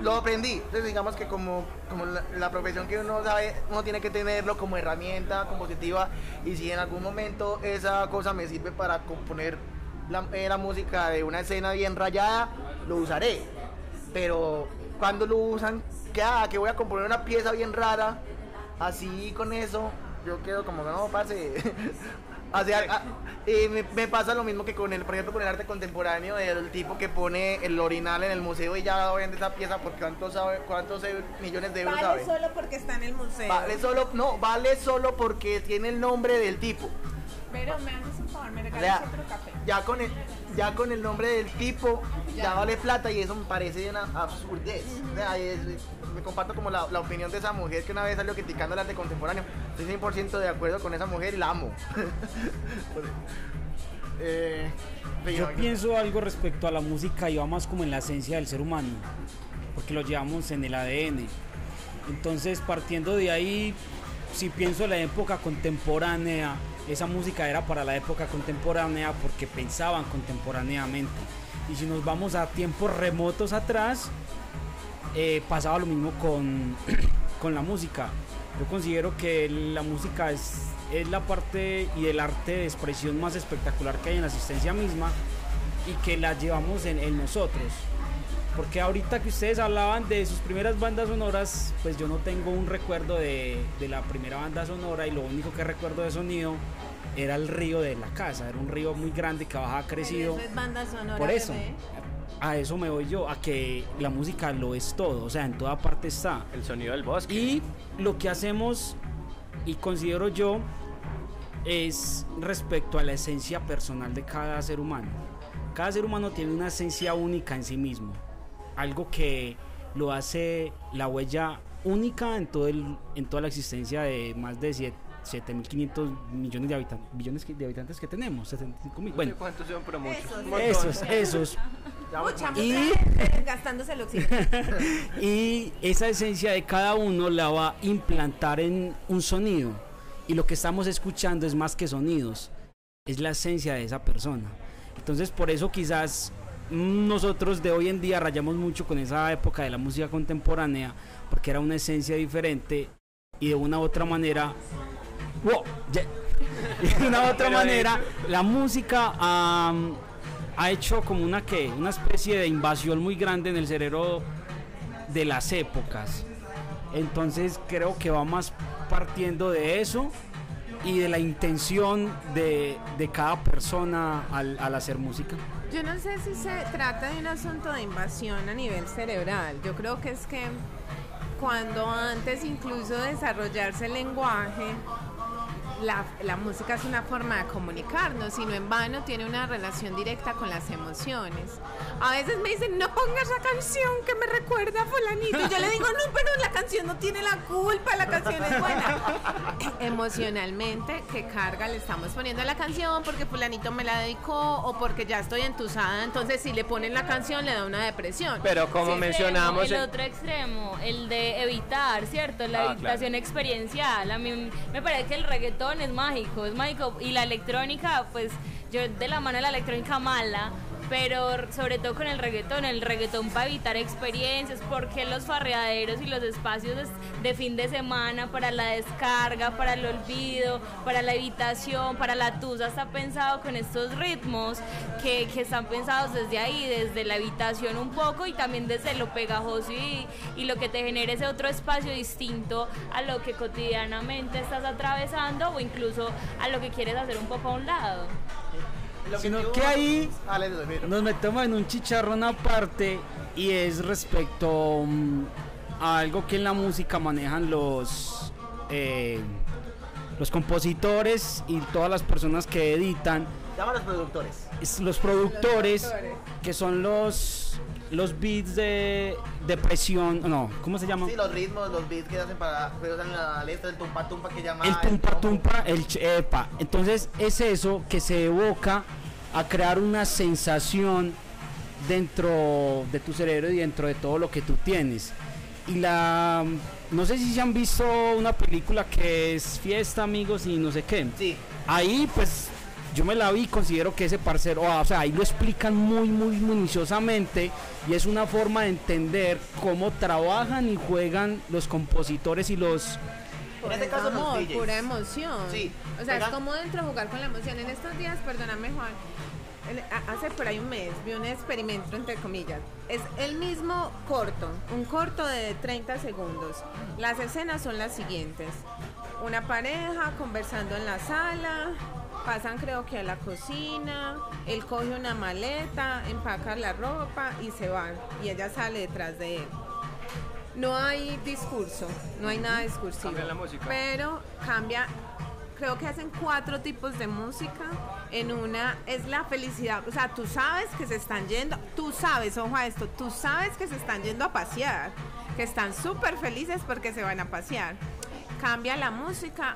Lo aprendí. Entonces, digamos que como, como la, profesión que uno sabe, uno tiene que tenerlo como herramienta compositiva. Y si en algún momento esa cosa me sirve para componer la, eh, la música de una escena bien rayada, lo usaré. Pero cuando lo usan, que, ah, que voy a componer una pieza bien rara, así con eso, yo quedo como, no, parce, O sea, ah, y me, me pasa lo mismo que con el, por ejemplo, con el arte contemporáneo, el tipo que pone el orinal en el museo y ya vende esa pieza por cuántos, cuántos millones de euros Vale sabe. solo porque está en el museo. Vale solo, no, vale solo porque tiene el nombre del tipo. Pero me haces un favor, me O regalas sea, otro café. ya con el, ya con el nombre del tipo ya, Ya. vale plata y eso me parece una absurdez. O sea, es- me comparto como la, la opinión de esa mujer que una vez salió criticando el arte contemporáneo. Estoy 100% de acuerdo con esa mujer y la amo. eh, Yo pienso algo respecto a la música y va más como en la esencia del ser humano, porque lo llevamos en el ADN. Entonces, partiendo de ahí, si pienso en la época contemporánea, esa música era para la época contemporánea porque pensaban contemporáneamente. Y si nos vamos a tiempos remotos atrás, eh, pasaba lo mismo con, con la música. Yo considero que la música es, es la parte y el arte de expresión más espectacular que hay en la existencia misma y que la llevamos en, en nosotros. Porque ahorita que ustedes hablaban de sus primeras bandas sonoras, pues yo no tengo un recuerdo de, de la primera banda sonora y lo único que recuerdo de sonido era el río de la casa. Era un río muy grande que bajaba crecido. Eso es banda sonora, Por eso, bebé. A eso me voy yo, a que la música lo es todo, o sea, en toda parte está. El sonido del bosque. Y lo que hacemos, y considero yo, es respecto a la esencia personal de cada ser humano. Cada ser humano tiene una esencia única en sí mismo, algo que lo hace la huella única en, todo el, en toda la existencia de más de 7.500 millones de habitantes, billones de habitantes que tenemos, 75 mil. No sé Bueno, cuántos son, pero muchos. Esos, esos. Mucha, mucha Y- gente gastándose el oxígeno. y esa esencia de cada uno la va a implantar en un sonido. Y lo que estamos escuchando es más que sonidos, es la esencia de esa persona. Entonces por eso quizás nosotros de hoy en día rayamos mucho con esa época de la música contemporánea, porque era una esencia diferente y de una u otra manera... ¡Wow! Y de una u otra manera, la música ha hecho como una que una especie de invasión muy grande en el cerebro de las épocas. Entonces creo que va más partiendo de eso y de la intención de, de cada persona al, al hacer música. Yo no sé si se trata de un asunto de invasión a nivel cerebral. Yo creo que es que cuando antes incluso de desarrollarse el lenguaje, la, la música es una forma de comunicarnos y no en vano tiene una relación directa con las emociones. A veces me dicen, no pongas esa canción que me recuerda a fulanito. Y yo le digo, no, pero la canción no tiene la culpa, la canción es buena. Emocionalmente, ¿qué carga le estamos poniendo a la canción? Porque fulanito me la dedicó o porque ya estoy entusada. Entonces, si le ponen la canción, le da una depresión. Pero como Sí, mencionamos... el otro extremo, el de evitar, ¿cierto? La Ah, evitación experiencial. A mí me parece que el reggaetón es mágico, es mágico. Y la electrónica, pues yo de la mano de la electrónica mala, pero sobre todo con el reggaetón, el reggaetón para evitar experiencias, porque los farreaderos y los espacios de, fin de semana para la descarga, para el olvido, para la evitación, para la tusa, está pensado con estos ritmos que, que están pensados desde ahí, desde la evitación un poco y también desde lo pegajoso y, y lo que te genera ese otro espacio distinto a lo que cotidianamente estás atravesando o incluso a lo que quieres hacer un poco a un lado. Sino que ahí Ah, nos metemos en un chicharrón aparte y es respecto mm, a algo que en la música manejan los eh, los compositores y todas las personas que editan, Llama a los productores. es los productores. que son los los beats de, de presión, no, ¿cómo se llaman? Sí, los ritmos, los beats que hacen para. Que usan la letra, el tumpa tumpa que llama. El tumpa tumpa, el ch- epa. Entonces es eso que se evoca a crear una sensación dentro de tu cerebro y dentro de todo lo que tú tienes. Y la no sé si se han visto una película que es Fiesta, amigos y no sé qué. Sí. Ahí pues yo me la vi y considero que ese parcero, o sea, ahí lo explican muy muy minuciosamente y es una forma de entender cómo trabajan y juegan los compositores y los En este caso, los amor, DJs. pura emoción. Sí. O sea, es como dentro jugar con la emoción. En estos días, perdóname Juan, hace por ahí un mes vi un experimento entre comillas. Es el mismo corto, un corto de 30 segundos. Las escenas son las siguientes. Una pareja conversando en la sala, pasan creo que a la cocina, él coge una maleta, empaca la ropa y se van. Y ella sale detrás de él. No hay discurso, no hay nada discursivo. Cambia la música. Pero cambia, creo que hacen cuatro tipos de música. En una es la felicidad, o sea, tú sabes que se están yendo, tú sabes, ojo a esto, tú sabes que se están yendo a pasear, que están súper felices porque se van a pasear. Cambia la música,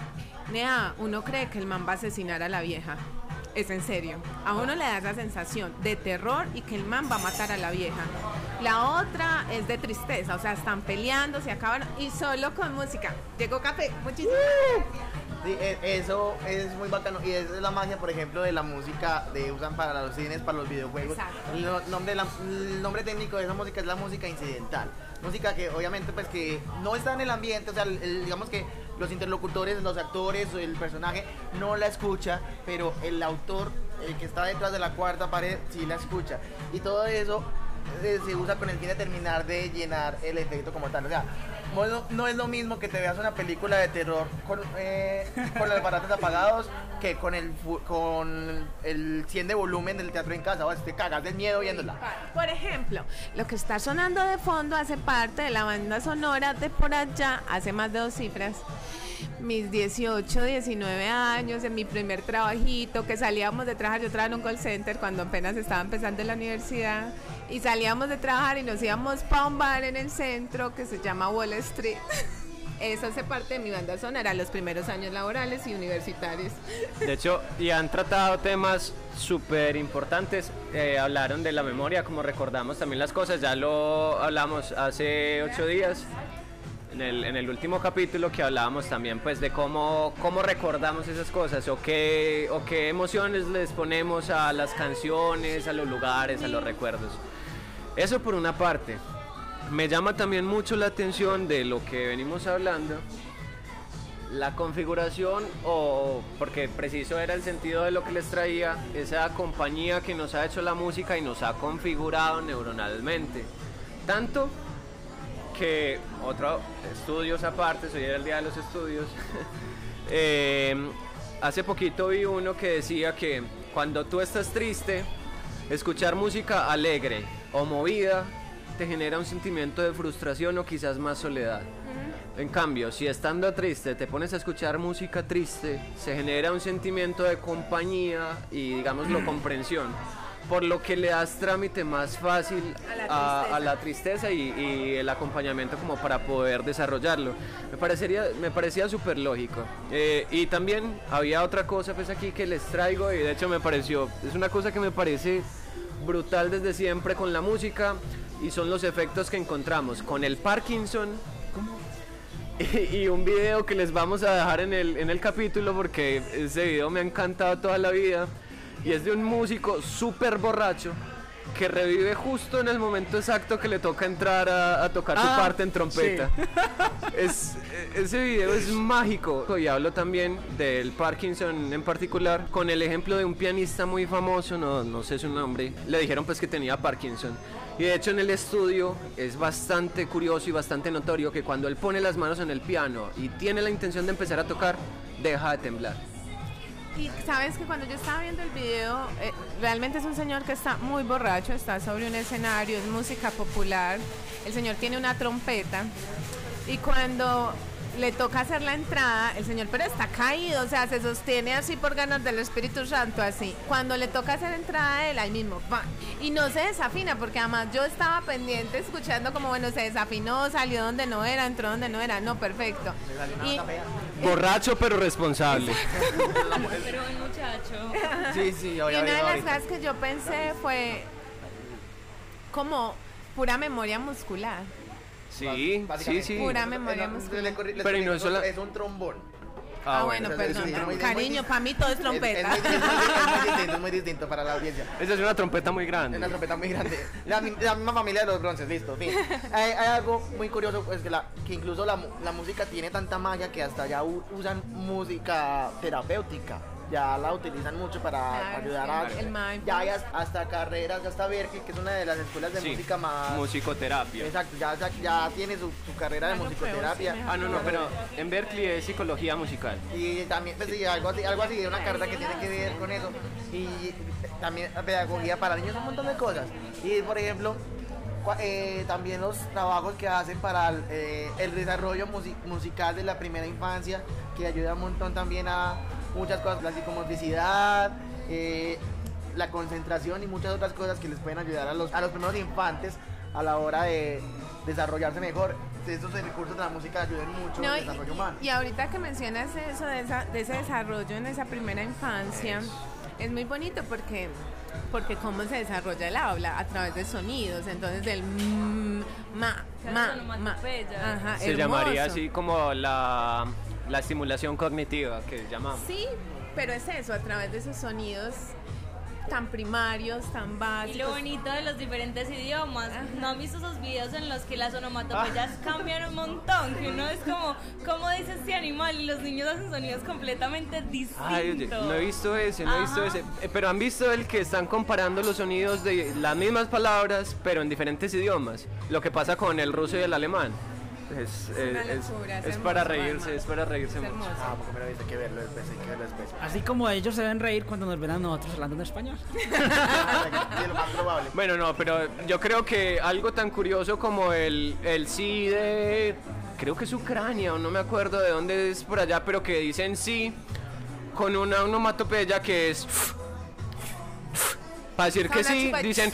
nea, uno cree que el man va a asesinar a la vieja. Es en serio. A uno le da esa sensación de terror y que el man va a matar a la vieja. La otra es de tristeza, o sea, están peleando, se acaban y solo con música. Llegó café, muchísimo. Sí, e- eso es muy bacano y esa es la magia, por ejemplo, de la música de usan para los cines, para los videojuegos. Exacto. El, no- nombre, la- el nombre técnico de esa música es la música incidental. Música que obviamente pues que no está en el ambiente, o sea, el- el- digamos que los interlocutores, los actores, el personaje no la escucha, pero el autor, el que está detrás de la cuarta pared, sí la escucha. Y todo eso eh, se usa con el fin de terminar de llenar el efecto como tal. O sea, no, no es lo mismo que te veas una película de terror con, eh, con los aparatos apagados que con el, con el 100 de volumen del teatro en casa. O sea, te cagas del miedo viéndola. Por ejemplo, lo que está sonando de fondo hace parte de la banda sonora de por allá, hace más de dos cifras. Mis 18, 19 años, en mi primer trabajito, que salíamos de trabajar, yo trabajaba en un call center cuando apenas estaba empezando en la universidad, y salíamos de trabajar y nos íbamos para un bar en el centro que se llama Wall Street. Eso hace parte de mi banda sonora, los primeros años laborales y universitarios. De hecho, y han tratado temas súper importantes. Eh, hablaron de la memoria, como recordamos también las cosas. Ya lo hablamos hace ocho días. En el, en el último capítulo que hablábamos también pues de cómo, cómo recordamos esas cosas o qué, o qué emociones les ponemos a las canciones, a los lugares, a los recuerdos. Eso por una parte. Me llama también mucho la atención de lo que venimos hablando, la configuración o porque preciso era el sentido de lo que les traía, esa compañía que nos ha hecho la música y nos ha configurado neuronalmente. Tanto que otro estudios aparte, era el día de los estudios. eh, hace poquito vi uno que decía que cuando tú estás triste, escuchar música alegre o movida te genera un sentimiento de frustración o quizás más soledad. En cambio, si estando triste te pones a escuchar música triste, se genera un sentimiento de compañía y digámoslo comprensión, por lo que le das trámite más fácil A la a, la tristeza y, y el acompañamiento como para poder desarrollarlo. Me, parecería, me parecía súper lógico. Eh, y también había otra cosa pues aquí que les traigo y de hecho me pareció, es una cosa que me parece brutal desde siempre con la música y son los efectos que encontramos con el Parkinson. Y, y un video que les vamos a dejar en el, en el capítulo porque ese video me ha encantado toda la vida. Y es de un músico súper borracho que revive justo en el momento exacto que le toca entrar a, a tocar su Ah, parte en trompeta. Es, ese video es mágico y hablo también del Parkinson en particular con el ejemplo de un pianista muy famoso, no, no sé su nombre, le dijeron pues que tenía Parkinson. Y de hecho en el estudio es bastante curioso y bastante notorio que cuando él pone las manos en el piano y tiene la intención de empezar a tocar, deja de temblar. Y sabes que cuando yo estaba viendo el video, eh, realmente es un señor que está muy borracho, está sobre un escenario, es música popular. El señor tiene una trompeta y cuando le toca hacer la entrada, el señor pero está caído, o sea, se sostiene así por ganas del Espíritu Santo, así. Cuando le toca hacer entrada, él ahí mismo, ¡pa! y no se desafina, porque además yo estaba pendiente escuchando como, bueno, se desafinó, salió donde no era, entró donde no era, no, perfecto. Me salió una Y-. Borracho pero responsable. Pero buen muchacho. Sí, sí, Y a una de las ahorita. cosas que yo pensé fue como pura memoria muscular. Sí, sí, sí. Pura memoria muscular. Pero no es un trombón. Ah, bueno, es- es- perdón. es muy- es Cariño, para mí todo es Es, es trompeta. muy, es muy- es muy distinto, es muy distinto para la audiencia. Esa es una trompeta muy Es grande. una trompeta muy grande. La, mi- la misma familia de los bronces, listo, fin. Hay, hay algo muy curioso, pues que, la, que incluso la, la música tiene tanta magia que hasta ya u- usan música terapéutica. Ya la utilizan mucho para Claro, ayudar sí, a... el ya hay has- hasta carreras, hasta Berkeley, que es una de las escuelas de Sí, música más... musicoterapia. Exacto, ya, ya, ya tiene su, su carrera de Ah, no, musicoterapia. sí, Ah, no, no, pero en Berkeley es psicología musical. Y también, pues, sí, algo así, algo así, de una carrera que tiene que ver con eso. Y también pedagogía para niños, un montón de cosas. Y, por ejemplo, eh, también los trabajos que hacen para el, eh, el desarrollo musi- musical de la primera infancia, que ayuda un montón también a muchas cosas, la psicomotricidad, eh, la concentración y muchas otras cosas que les pueden ayudar a los, a los primeros infantes a la hora de desarrollarse mejor. Estos recursos de la música ayudan mucho No, al y, desarrollo humano. y ahorita que mencionas eso de, esa- de ese desarrollo en esa primera infancia, es muy bonito porque porque cómo se desarrolla el habla a través de sonidos, entonces el mm, ma, ma, ma. onomatopeyas. Ajá, Se llamaría así como la, la estimulación cognitiva que llamamos. Sí, pero es eso, a través de esos sonidos tan primarios, tan Y básicos. lo bonito de los diferentes idiomas, Ajá. ¿no han visto esos videos en los que las onomatopeyas cambian un montón? Que uno es como, ¿cómo dice este animal? Y los niños hacen sonidos completamente distintos. Ay, oye, no he visto ese, no he visto Ajá. ese. Eh, Pero han visto el que están comparando los sonidos de las mismas palabras, pero en diferentes idiomas. Lo que pasa con el ruso y el alemán. Es, es- locura, es para reírse, además. es para reírse Es mucho. Ah, porque me lo dice que verlo después, hay que verlo después. Así como ellos se deben reír cuando nos ven a nosotros hablando en español. Bueno, no, pero yo creo que algo tan curioso como el, el sí de. Creo que es Ucrania, o no me acuerdo de dónde es por allá, pero que dicen sí con una onomatopeya que es. Para decir que sí, dicen.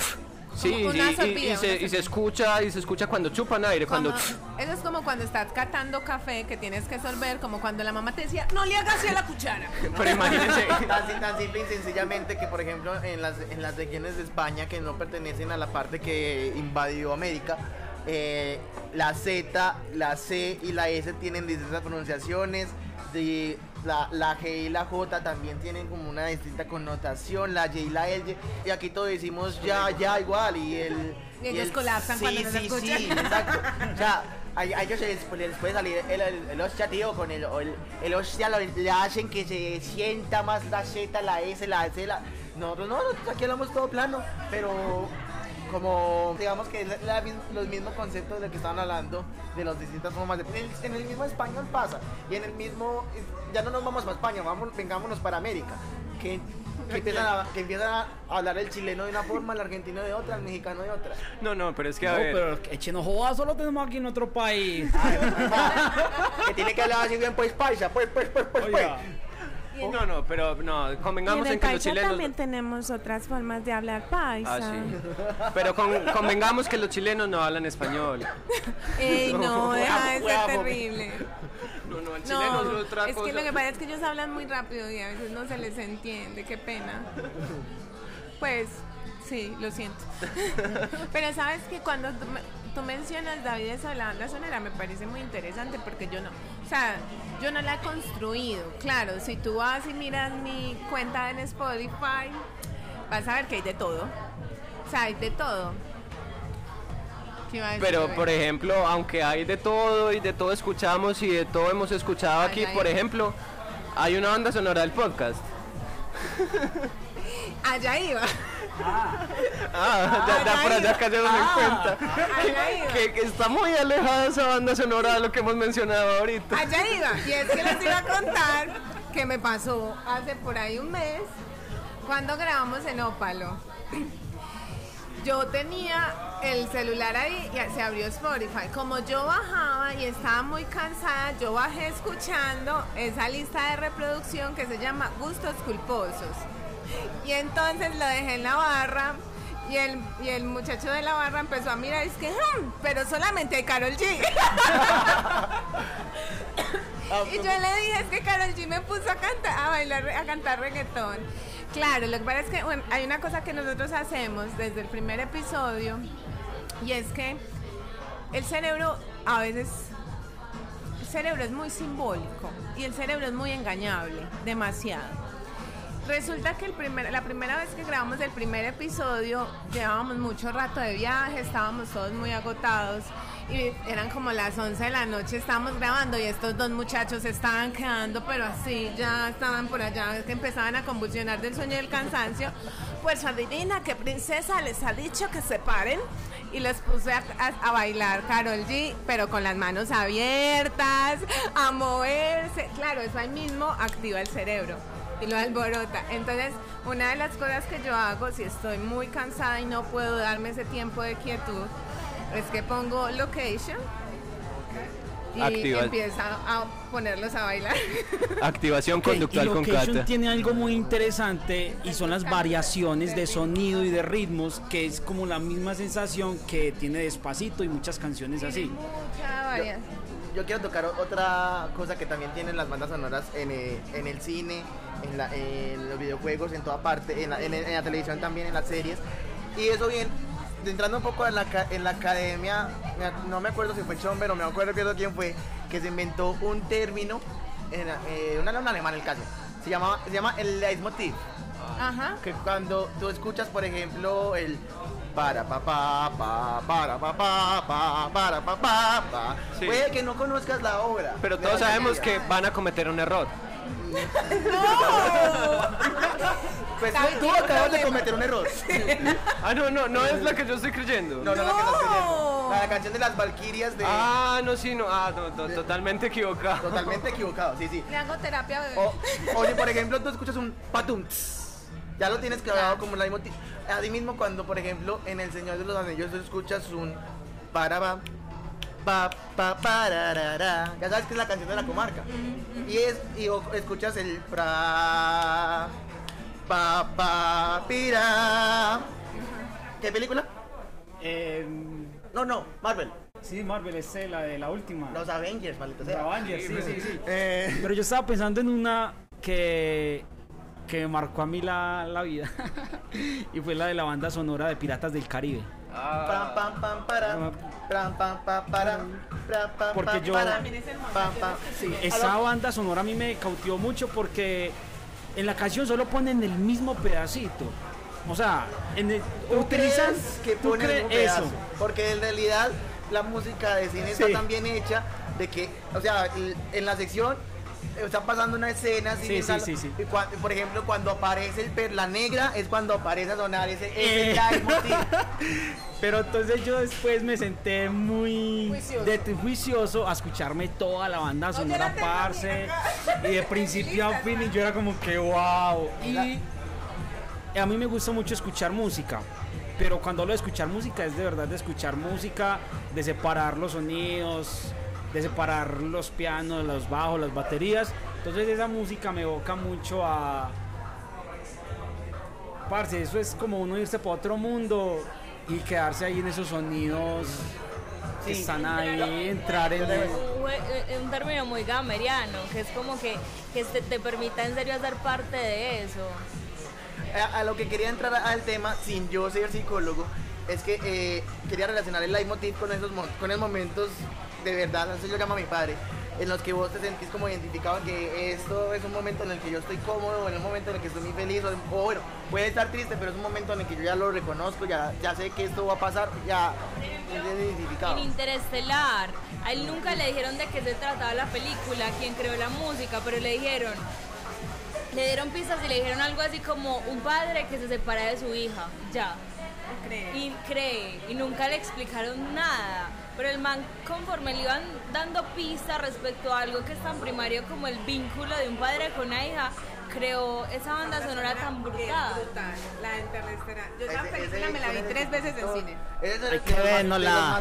Sí, como y, una y- se, y se escucha y se escucha cuando chupan aire, cuando Como- eso es como cuando estás catando café que tienes que sorber, como cuando la mamá te decía, no le hagas así a la cuchara. pero imagínense Tan, tan simple y sencillamente que, por ejemplo, en las, en las regiones de España que no pertenecen a la parte que invadió América, eh, la Z, la C y la S tienen distintas pronunciaciones. De, la, la G y la J también tienen como una distinta connotación. La Y y la L. Y aquí todos decimos ya, ya igual. Y el. Y ellos el colapsan sí, cuando no sí, escuchan. Sí, exacto. O sea, a, ellos se les, les puede salir el, el, el hostia, tío, con el, el, el hostia lo- le hacen que se sienta más la Z, la S, la S, la... Nosotros no, nosotros aquí hablamos todo plano, pero como digamos que es la- los mismos conceptos de lo que estaban hablando de las distintas formas de en el, en el mismo español pasa y en el mismo ya no nos vamos para España vamos vengámonos para América que, que empiezan a, que empiezan a hablar el chileno de una forma el argentino de otra el mexicano de otra No, no, pero es que a No, ver. pero echen jodas, solo tenemos aquí en otro país. que tiene que hablar así bien pues paisa pues pues pues pues, pues. No, no, pero no, convengamos en, que los chilenos. tenemos otras formas de hablar paisa. Ah, sí. Pero con- convengamos que los chilenos no hablan español. Ey, no, deja de ser Huevo. terrible. No, no, el chileno No, es otra es cosa. que lo que pasa es que ellos hablan muy rápido y a veces no se les entiende, qué pena. Pues sí, lo siento. Pero sabes que cuando tú, me- tú mencionas David de la banda sonora me parece muy interesante porque yo no, o sea, yo no la he construido. Claro, si tú vas y miras mi cuenta en Spotify, vas a ver que hay de todo. O sea, hay de todo. ¿Qué iba a decir, Pero, por ejemplo, aunque hay de todo y de todo escuchamos y de todo hemos escuchado aquí, ay. por ejemplo, hay una banda sonora del podcast. Allá iba. Ah, ya, ya por allá cayeron en cuenta. Que, que está muy alejada esa banda sonora de lo que hemos mencionado ahorita. Allá iba. Y es que les iba a contar que me pasó hace por ahí un mes cuando grabamos en Ópalo. Yo tenía el celular ahí y se abrió Spotify. Como yo bajaba y estaba muy cansada, yo bajé escuchando esa lista de reproducción que se llama Gustos Culposos. Y entonces lo dejé en la barra y el, y el muchacho de la barra empezó a mirar y es que, "Hmm, pero solamente hay Carol G. Y yo le dije, es que Carol G me puso a cantar, a bailar, a cantar reggaetón. Claro, lo que pasa es que bueno, hay una cosa que nosotros hacemos desde el primer episodio y es que el cerebro a veces, el cerebro es muy simbólico y el cerebro es muy engañable, demasiado. Resulta que el primer, la primera vez que grabamos el primer episodio llevábamos mucho rato de viaje, estábamos todos muy agotados y eran como las 11 de la noche, estábamos grabando y estos dos muchachos estaban quedando, pero así, ya estaban por allá, que empezaban a convulsionar del sueño y del cansancio. Pues adivina qué princesa les ha dicho que se paren y les puse a- a bailar Carol G, pero con las manos abiertas, a moverse. Claro, eso ahí mismo activa el cerebro y lo alborota. Entonces, una de las cosas que yo hago si estoy muy cansada y no puedo darme ese tiempo de quietud, es que pongo location y Activa- empieza a ponerlos a bailar. Activación conductual y con Location Cata. tiene algo muy interesante y son las variaciones de sonido y de ritmos, que es como la misma sensación que tiene Despacito y muchas canciones así. Mucha variación. Yo quiero tocar otra cosa que también tienen las bandas sonoras en, eh, en el cine, en, la- en los videojuegos, en toda parte, en la, en- en la televisión también, en las series. Y eso bien, entrando un poco en la, en la academia, no me acuerdo si fue Schomburg o me acuerdo que quién fue, que se inventó un término, en, eh, un alumno alemán el caso, se, llamaba, se llama el leitmotiv Ajá. que cuando tú escuchas, por ejemplo, el para pa pa pa para pa pa pa para pa pa pa, Sí. puede que no conozcas la obra. Pero todos sabemos que van a cometer un error. Pues David tú, tú tiene un acabas de problema. cometer un error. Ah, no, no, no es la que yo estoy creyendo. No, no, la que estás creyendo. La canción de las Valquirias de Ah, no, sí, no. Ah, no, to- totalmente equivocado. totalmente equivocado, sí, sí. Le hago terapia bebé. O, o si por ejemplo tú escuchas un patum, tss, ya lo tienes grabado como la mismo. Así mismo cuando por ejemplo en El Señor de los Anillos tú escuchas un para pa pa pa pararara, ya sabes que es la canción de la comarca. Y es y o- escuchas el pra pa pa pira. ¿Qué película? Eh, No, no, Marvel. sí, Marvel, es eh, la de la última. Los Avengers, maldito The sea. Avengers, sí, sí, sí. Eh, Pero yo estaba pensando en una que, que me marcó a mí la, la vida. y fue la de la banda sonora de Piratas del Caribe. Pam, pam, pam, para. Pam, pam, pam, para. Pam, pam, Porque yo- para. También es el Pam, pam. Sí, esa banda sonora a mí me cautivó mucho porque en la canción solo ponen el mismo pedacito. O sea, en el- ¿Tú utilizan crees que ¿tú ponen crees un pedazo? eso. Porque en realidad la música de cine Sí. está tan bien hecha de que, o sea, en la sección está pasando una escena así Sí, sí, sí, sí. y cua- por ejemplo cuando aparece el perla negra es cuando aparece a sonar ese, ese Eh. Pero entonces yo después me senté muy Juicioso. de- juicioso a escucharme toda la banda sonora tengo parce y de principio a fin y yo era como que wow y a mí me gusta mucho escuchar música pero cuando hablo de escuchar música es de verdad de escuchar música de separar los sonidos de separar los pianos los bajos las baterías entonces esa música me evoca mucho a Parce, eso es como uno irse para otro mundo y quedarse ahí en esos sonidos que Sí. están ahí, entrar en el... Un, eh, un término muy gameriano, que es como que, que te, te permita en serio hacer parte de eso. a, a lo que quería entrar al tema, sin yo ser psicólogo, es que eh, quería relacionar el leitmotiv con esos con esos momentos de verdad, así lo llama mi padre, en los que vos te sentís como identificado en que esto es un momento en el que yo estoy cómodo, en un momento en el que estoy muy feliz, o, o bueno, puede estar triste, pero es un momento en el que yo ya lo reconozco, ya, ya sé que esto va a pasar, ya estoy identificado. En Interestelar, a él nunca le dijeron de qué se trataba la película, quién creó la música, pero le dijeron, le dieron pistas y le dijeron algo así como un padre que se separa de su hija, ya. Y cree, y nunca le explicaron nada. Pero el man, conforme le iban dando pistas respecto a algo que es tan primario como el vínculo de un padre con una hija, creó esa banda sonora tan brutal. brutal, la de Interestelar. Yo esa Ese- película ese- me la vi ese- tres veces en cine. ese es el Hay que me olvida.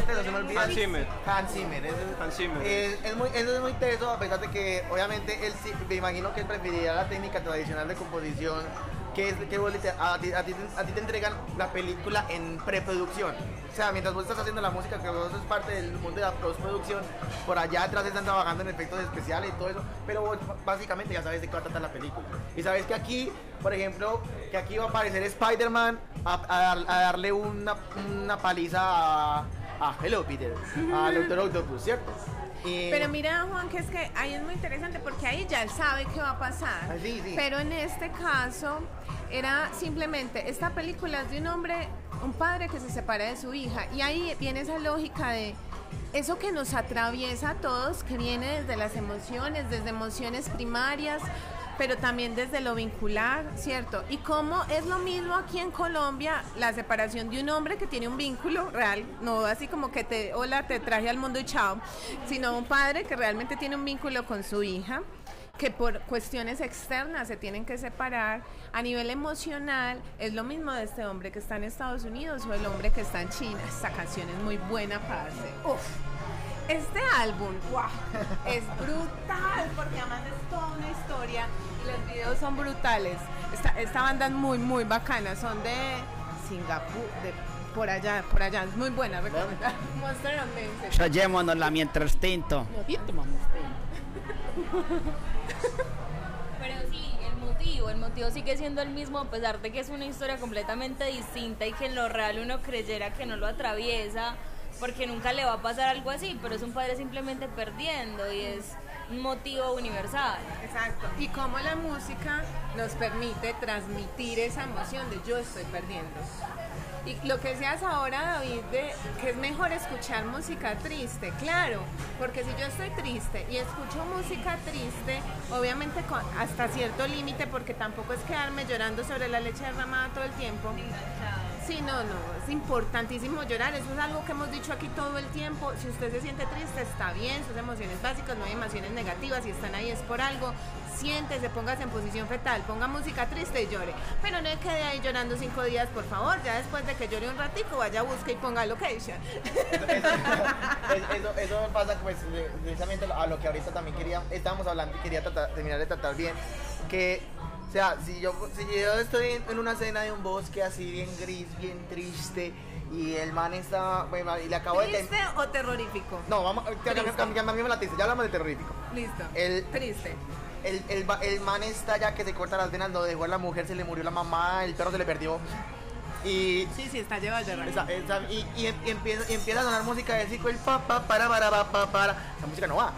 Hans Zimmer. Hans Zimmer, ese es Hans Zimmer. Eh, es muy, eso es muy teso, a pesar de que obviamente él sí- me imagino que él preferiría la técnica tradicional de composición, que es que vos a, ti, a ti a ti te entregan la película en preproducción. O sea, mientras vos estás haciendo la música, que vos sos parte del mundo de la postproducción, por allá atrás están trabajando en efectos especiales y todo eso, pero vos básicamente ya sabes de qué va a tratar la película. Y sabes que aquí, por ejemplo, que aquí va a aparecer Spider-Man a, a darle una, una paliza a, a Hello Peter, al Doctor Octopus, ¿cierto? Y- Pero mira, Juan, que es que ahí es muy interesante porque ahí ya él sabe qué va a pasar. Ah, sí. Pero en este caso era simplemente, esta película es de un hombre, un padre que se separa de su hija. Y ahí viene esa lógica de eso que nos atraviesa a todos, que viene desde las emociones, desde emociones primarias, pero también desde lo vincular, ¿cierto? Y cómo es lo mismo aquí en Colombia la separación de un hombre que tiene un vínculo real, no así como que te, hola, te traje al mundo y chao, sino un padre que realmente tiene un vínculo con su hija que por cuestiones externas se tienen que separar. A nivel emocional es lo mismo de este hombre que está en Estados Unidos o el hombre que está en China. Esta canción es muy buena para hacer. Uf. Este álbum, wow, es brutal porque además es toda una historia y los videos son brutales. Esta, esta banda es muy, muy bacana, son de Singapur, de por allá, por allá, es muy buena, recomendada. Monster Men. Llevémonosla mientras tinto. Pero sí, el motivo, el motivo sigue siendo el mismo a pesar de que es una historia completamente distinta y que en lo real uno creyera que no lo atraviesa porque nunca le va a pasar algo así, pero es un padre simplemente perdiendo y es un motivo universal. Exacto. Y cómo la música nos permite transmitir esa emoción de yo estoy perdiendo. Y lo que decías ahora, David, de que es mejor escuchar música triste, claro, porque si yo estoy triste y escucho música triste, obviamente hasta cierto límite, porque tampoco es quedarme llorando sobre la leche derramada todo el tiempo. Sí, no, no, es importantísimo llorar, eso es algo que hemos dicho aquí todo el tiempo. Si usted se siente triste, está bien, sus emociones básicas, no hay emociones negativas, si están ahí es por algo. Siéntese, póngase en posición fetal, ponga música triste y llore. Pero no quede ahí llorando cinco días, por favor, ya después de que llore un ratico, vaya, busque y ponga location. Eso, eso pasa pues precisamente a lo que ahorita también quería, estábamos hablando y quería tratar- terminar de tratar bien, que sea, si yo, si yo estoy en, una escena de un bosque así bien gris, bien triste, y el man está, bueno, y le acabo de... ¿Triste o terrorífico? No, vamos, Triste. ya, la triste, ya hablamos de terrorífico. Listo. El- Triste. El, el, el man está ya que se corta las venas, lo dejó a la mujer, se le murió la mamá, el perro se le perdió. Y Sí, sí, está llevado de y, y em- y empieza, y empieza a sonar música del ciclo, el pa, pa, para, para, pa, pa, para. La música no va,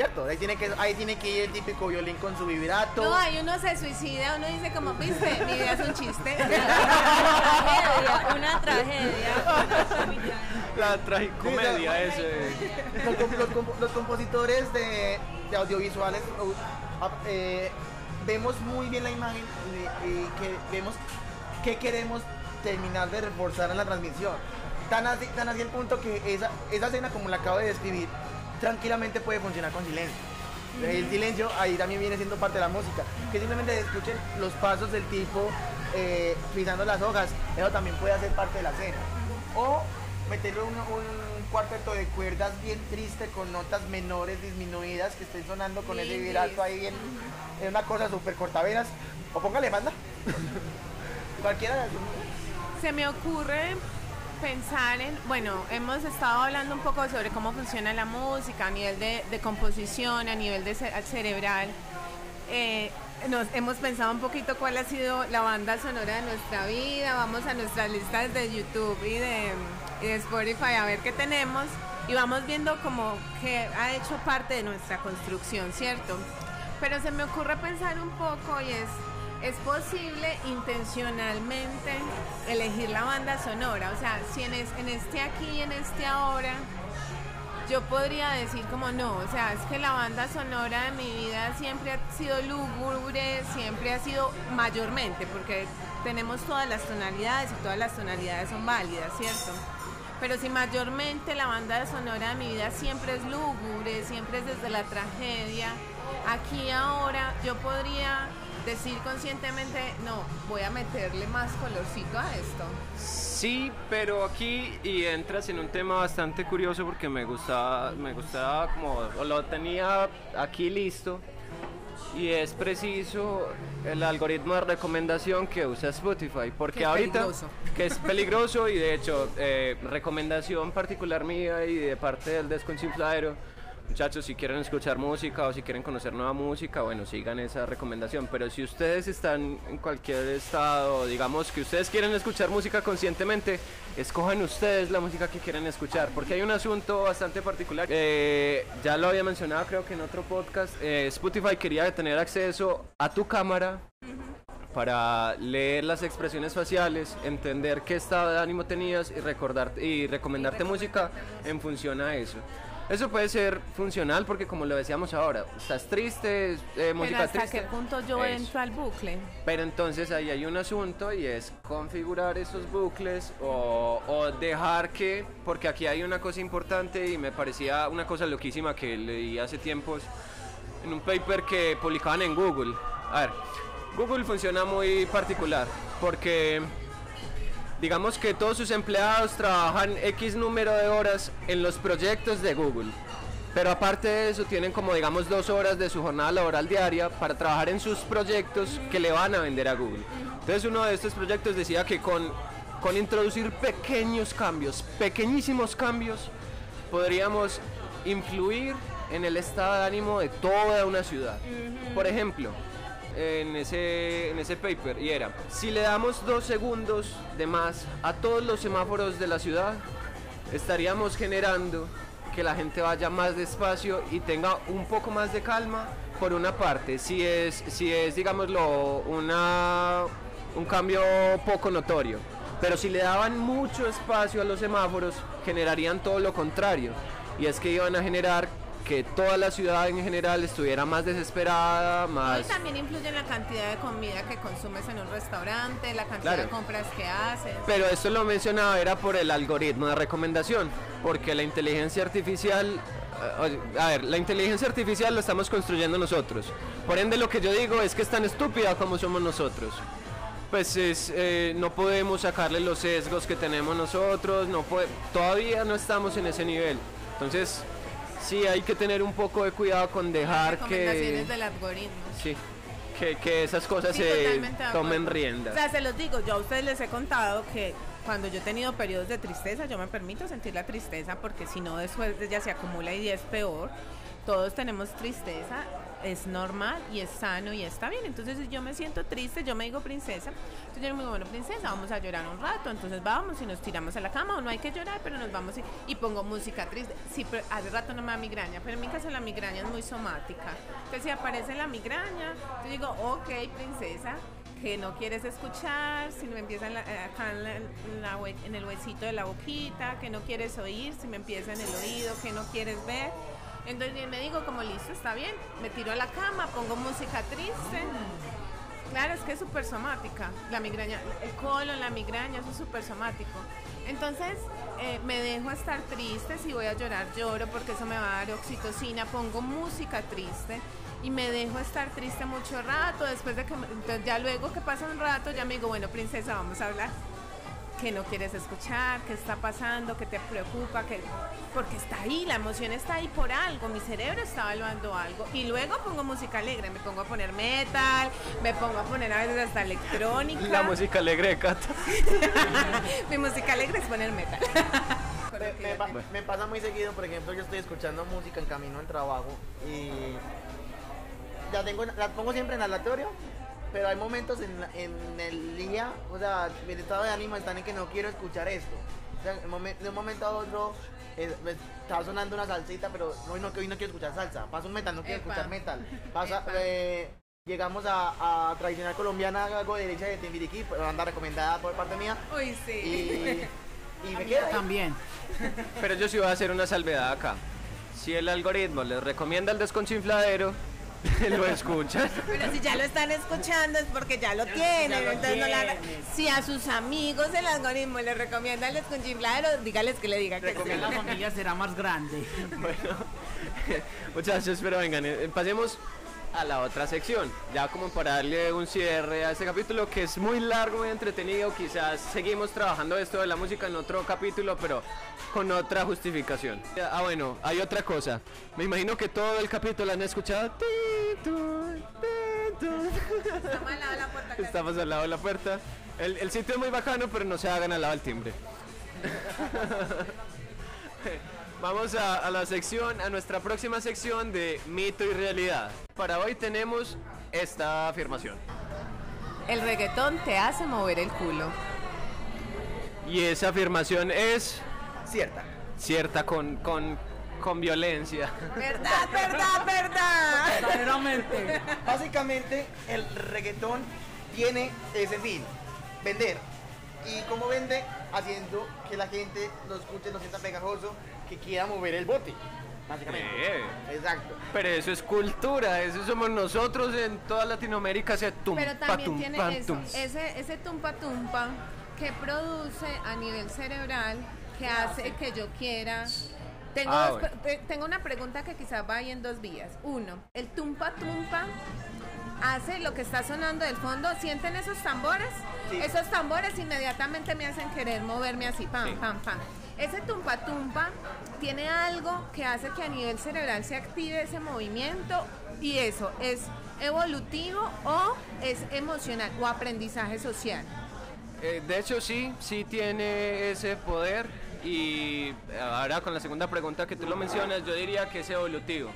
¿cierto? Ahí tiene que, ahí tiene que ir el típico violín con su vibrato. No, ahí uno se suicida, uno dice como, viste, mi vida es un chiste. tragedia, una tragedia. La tragicomedia ese. los, los compo- los compositores de, de audiovisuales eh, vemos muy bien la imagen y, y que vemos que queremos terminar de reforzar en la transmisión. Tan así, tan así el punto que esa, esa escena, como la acabo de describir, tranquilamente puede funcionar con silencio. El silencio ahí también viene siendo parte de la música. Que simplemente escuchen los pasos del tipo eh, pisando las hojas. Eso también puede hacer parte de la escena. O meterle un, un cuarteto de cuerdas bien triste con notas menores disminuidas que estén sonando con ese vibrato ahí bien. Es una cosa súper cortavenas. O póngale banda. Cualquiera de las. Se me ocurre pensar en, bueno, hemos estado hablando un poco sobre cómo funciona la música a nivel de, de composición, a nivel de ce- cerebral. Eh, nos hemos pensado un poquito cuál ha sido la banda sonora de nuestra vida, vamos a nuestras listas de YouTube y de, y de Spotify a ver qué tenemos y vamos viendo como que ha hecho parte de nuestra construcción, ¿cierto? Pero se me ocurre pensar un poco y es, es posible intencionalmente elegir la banda sonora, o sea, si en, es- en este aquí y en este ahora yo podría decir como no, o sea, es que la banda sonora de mi vida siempre ha sido lúgubre, siempre ha sido mayormente, porque tenemos todas las tonalidades y todas las tonalidades son válidas, ¿cierto? Pero si mayormente la banda sonora de mi vida siempre es lúgubre, siempre es desde la tragedia, aquí ahora yo podría decir conscientemente, no, voy a meterle más colorcito a esto. Sí, pero aquí y entras en un tema bastante curioso porque me gustaba, me gustaba como lo tenía aquí listo y es preciso el algoritmo de recomendación que usa Spotify porque Que ahorita peligroso. que es peligroso y de hecho eh, recomendación particular mía y de parte del desconchinfladero Muchachos, si quieren escuchar música o si quieren conocer nueva música, bueno, sigan esa recomendación. Pero si ustedes están en cualquier estado, digamos que ustedes quieren escuchar música conscientemente, escojan ustedes la música que quieren escuchar. Porque hay un asunto bastante particular. Eh, ya lo había mencionado creo que en otro podcast. eh, Spotify quería tener acceso a tu cámara para leer las expresiones faciales, entender qué estado de ánimo tenías y recordarte y recomendarte música en función a eso. Eso puede ser funcional porque como lo decíamos ahora, estás triste, eh, Pero música hasta triste. qué punto yo Eso. entro al bucle. Pero entonces ahí hay un asunto y es configurar esos bucles o, o dejar que, porque aquí hay una cosa importante y me parecía una cosa loquísima que leí hace tiempos en un paper que publicaban en Google. A ver, Google funciona muy particular porque digamos que todos sus empleados trabajan X número de horas en los proyectos de Google. Pero aparte de eso, tienen como digamos dos horas de su jornada laboral diaria para trabajar en sus proyectos que le van a vender a Google. Entonces uno de estos proyectos decía que con, con introducir pequeños cambios, pequeñísimos cambios, podríamos influir en el estado de ánimo de toda una ciudad. Por ejemplo, en ese, en ese paper, y era, si le damos dos segundos de más a todos los semáforos de la ciudad, estaríamos generando que la gente vaya más despacio y tenga un poco más de calma por una parte, si es, si es digámoslo, una, un cambio poco notorio. Pero si le daban mucho espacio a los semáforos, generarían todo lo contrario. Y es que iban a generar que toda la ciudad en general estuviera más desesperada, Y más... también influye en la cantidad de comida que consumes en un restaurante, la cantidad Claro. de compras que haces. Pero esto lo mencionaba era por el algoritmo de recomendación, porque la inteligencia artificial, eh, a ver, la inteligencia artificial la estamos construyendo nosotros. Por ende lo que yo digo es que es tan estúpida como somos nosotros. Pues es, eh, no podemos sacarle los sesgos que tenemos nosotros, no pode- todavía no estamos en ese nivel. Entonces, sí hay que tener un poco de cuidado con dejar que, recomendaciones del algoritmo. sí, que, que esas cosas Sí, se tomen rienda. O sea, se los digo, yo a ustedes les he contado que cuando yo he tenido periodos de tristeza, yo me permito sentir la tristeza porque si no después ya se acumula y es peor. Todos tenemos tristeza, es normal y es sano y está bien. Entonces, si yo me siento triste, yo me digo princesa. Entonces, yo me digo, bueno, princesa, vamos a llorar un rato. Entonces, vamos y nos tiramos a la cama o no hay que llorar, pero nos vamos y, pongo música triste. Sí, pero hace rato no me da migraña, pero en mi caso la migraña es muy somática. Entonces, si aparece la migraña, yo digo, ok, princesa, que no quieres escuchar, si me empieza eh, acá en, la- en el huesito de la boquita, que no quieres oír, si me empieza en el oído, que no quieres ver. Entonces me digo como listo, está bien, me tiro a la cama, pongo música triste. Claro, es que es súper somática, la migraña, el colon, la migraña, eso es súper somático. Entonces eh, me dejo estar triste, si voy a llorar lloro porque eso me va a dar oxitocina, pongo música triste y me dejo estar triste mucho rato, después de que, ya luego que pasa un rato ya me digo, bueno princesa, vamos a hablar que no quieres escuchar, qué está pasando, qué te preocupa, que porque está ahí, la emoción está ahí por algo, mi cerebro está evaluando algo y luego pongo música alegre, me pongo a poner metal, me pongo a poner a veces hasta electrónica. La música alegre de Cata. mi música alegre es poner metal. Me, me pa- me pasa muy seguido, por ejemplo, yo estoy escuchando música en camino al trabajo y ya tengo, la pongo siempre en aleatorio, pero hay momentos en, la- en el día, o sea, mi estado de ánimo está en que no quiero escuchar esto. O sea, de un momento a otro eh, me está sonando una salsita, pero hoy no, hoy no quiero escuchar salsa. Pasa un metal, no quiero Epa. escuchar metal. Pasa, eh, llegamos a, a tradicional colombiana, algo de derecha de Timbiriquí, pues, banda recomendada por parte mía. Uy, sí. Y, y me quedo ahí. También. Pero yo sí voy a hacer una salvedad acá. Si el algoritmo les recomienda el desconchinfladero, lo escuchan. Pero si ya lo están escuchando es porque ya lo tienen. ya lo entonces no la- tienen. si a sus amigos el algoritmo les recomienda el desconchifladero, dígales que le diga que sí. la familia será más grande. Bueno, muchachos, pero vengan, eh, pasemos a la otra sección. Ya como para darle un cierre a este capítulo que es muy largo, muy entretenido. Quizás seguimos trabajando esto de la música en otro capítulo, pero con otra justificación. Ah, bueno, hay otra cosa. Me imagino que todo el capítulo han escuchado. Estamos al lado de la puerta. Estamos al lado de la puerta. El, el sitio es muy bacano, pero no se hagan al lado del timbre. Vamos a, a la sección, a nuestra próxima sección de mito y realidad. Para hoy tenemos esta afirmación. El reggaetón te hace mover el culo. Y esa afirmación es Cierta. cierta con, con, con violencia. ¿Verdad, verdad, verdad? Verdaderamente. Básicamente, el reggaetón tiene ese fin, vender. ¿Y cómo vende? Haciendo que la gente lo escuche, lo sienta pegajoso, que quiera mover el bote, básicamente. Exacto. Pero eso es cultura, eso somos nosotros en toda Latinoamérica, ese tumpa, Pero también tumpa, tiene eso, tum. ese, ese tumpa tumpa que produce a nivel cerebral, que hace que yo quiera. Tengo, Ah, bueno. tengo una pregunta que quizás va ahí en dos vías. Uno, el tumpa tumpa hace lo que está sonando del fondo. ¿Sienten esos tambores? Sí. Esos tambores inmediatamente me hacen querer moverme así, pam, Sí. pam, pam. Ese tumpa tumpa tiene algo que hace que a nivel cerebral se active ese movimiento y eso es evolutivo o es emocional o aprendizaje social. Eh, de hecho sí, sí tiene ese poder y ahora con la segunda pregunta que tú lo mencionas, yo diría que es evolutivo.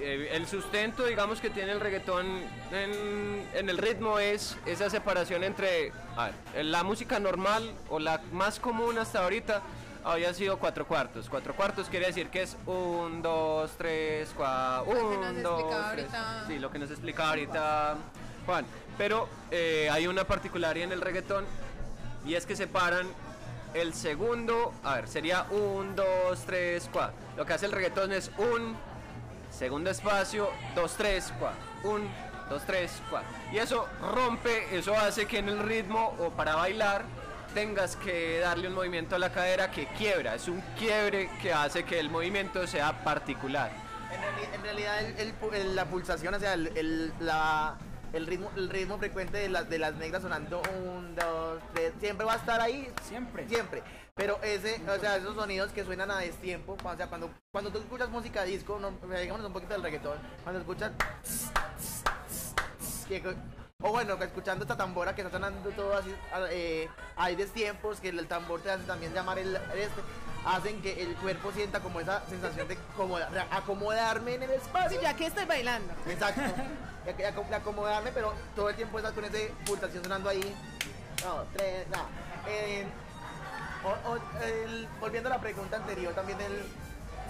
Eh, el sustento, digamos, que tiene el reggaetón en, el ritmo es esa separación entre la música normal o la más común hasta ahorita había sido cuatro cuartos. Cuatro cuartos quiere decir que es un, dos, tres, cuatro, que un, nos dos, tres. ahorita. Sí, lo que nos explicaba ahorita Juan. Pero eh, hay una particularidad en el reggaetón y es que separan el segundo, a ver, sería un, dos, tres, cuatro. Lo que hace el reggaetón es un segundo espacio, dos, tres, cuatro. Un, dos, tres, cuatro. Y eso rompe, eso hace que en el ritmo o para bailar tengas que darle un movimiento a la cadera que quiebra. Es un quiebre que hace que el movimiento sea particular. En, reali- en realidad el- el pu- el- la pulsación, o sea, el, el- la- el ritmo, el ritmo frecuente de las, de las negras sonando un, dos, tres, siempre va a estar ahí. Siempre. Siempre. Pero ese, o sea, esos sonidos que suenan a destiempo, o sea, cuando, cuando tú escuchas música disco, no, digamos un poquito del reggaetón, cuando escuchas que o bueno, que escuchando esta tambora que está sonando todo así, eh, hay destiempos que el tambor te hace también llamar el, el este, hacen que el cuerpo sienta como esa sensación de como de acomodarme en el espacio. Sí, yo aquí estoy bailando. Exacto. De acomodarme, pero todo el tiempo estás con esa pulsación sonando ahí. No, tres, no. Eh, o- o- el- volviendo a la pregunta anterior, también el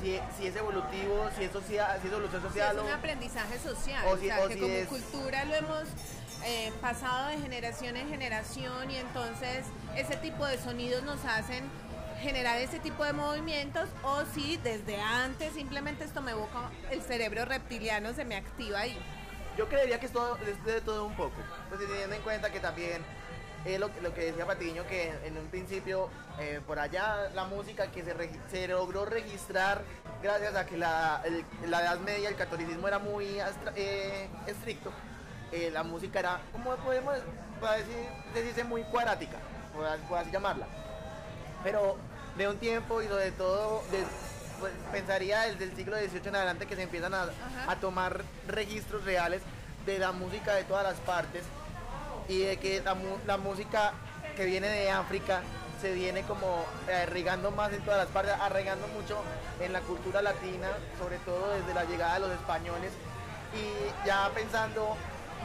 si, si es evolutivo, si es, social, si es evolución social es o- un aprendizaje social, o o, si- sea, que si como es- cultura lo hemos eh, pasado de generación en generación y entonces ese tipo de sonidos nos hacen generar ese tipo de movimientos o si desde antes simplemente esto me evoca el cerebro reptiliano se me activa ahí. Yo creería que es, todo, es de todo un poco. Pues teniendo en cuenta que también es lo, que decía Patiño, que en un principio eh, por allá la música que se, se logró registrar gracias a que la, la Edad Media, el catolicismo era muy eh, estricto, eh, la música era, como podemos decir, decirse, muy cuadrática, por, así- llamarla. Pero de un tiempo y sobre todo de- pues, pensaría desde el siglo XVIII en adelante que se empiezan a, a tomar registros reales de la música de todas las partes y de que la, música que viene de África se viene como arraigando más en todas las partes, arraigando mucho en la cultura latina, sobre todo desde la llegada de los españoles y ya pensando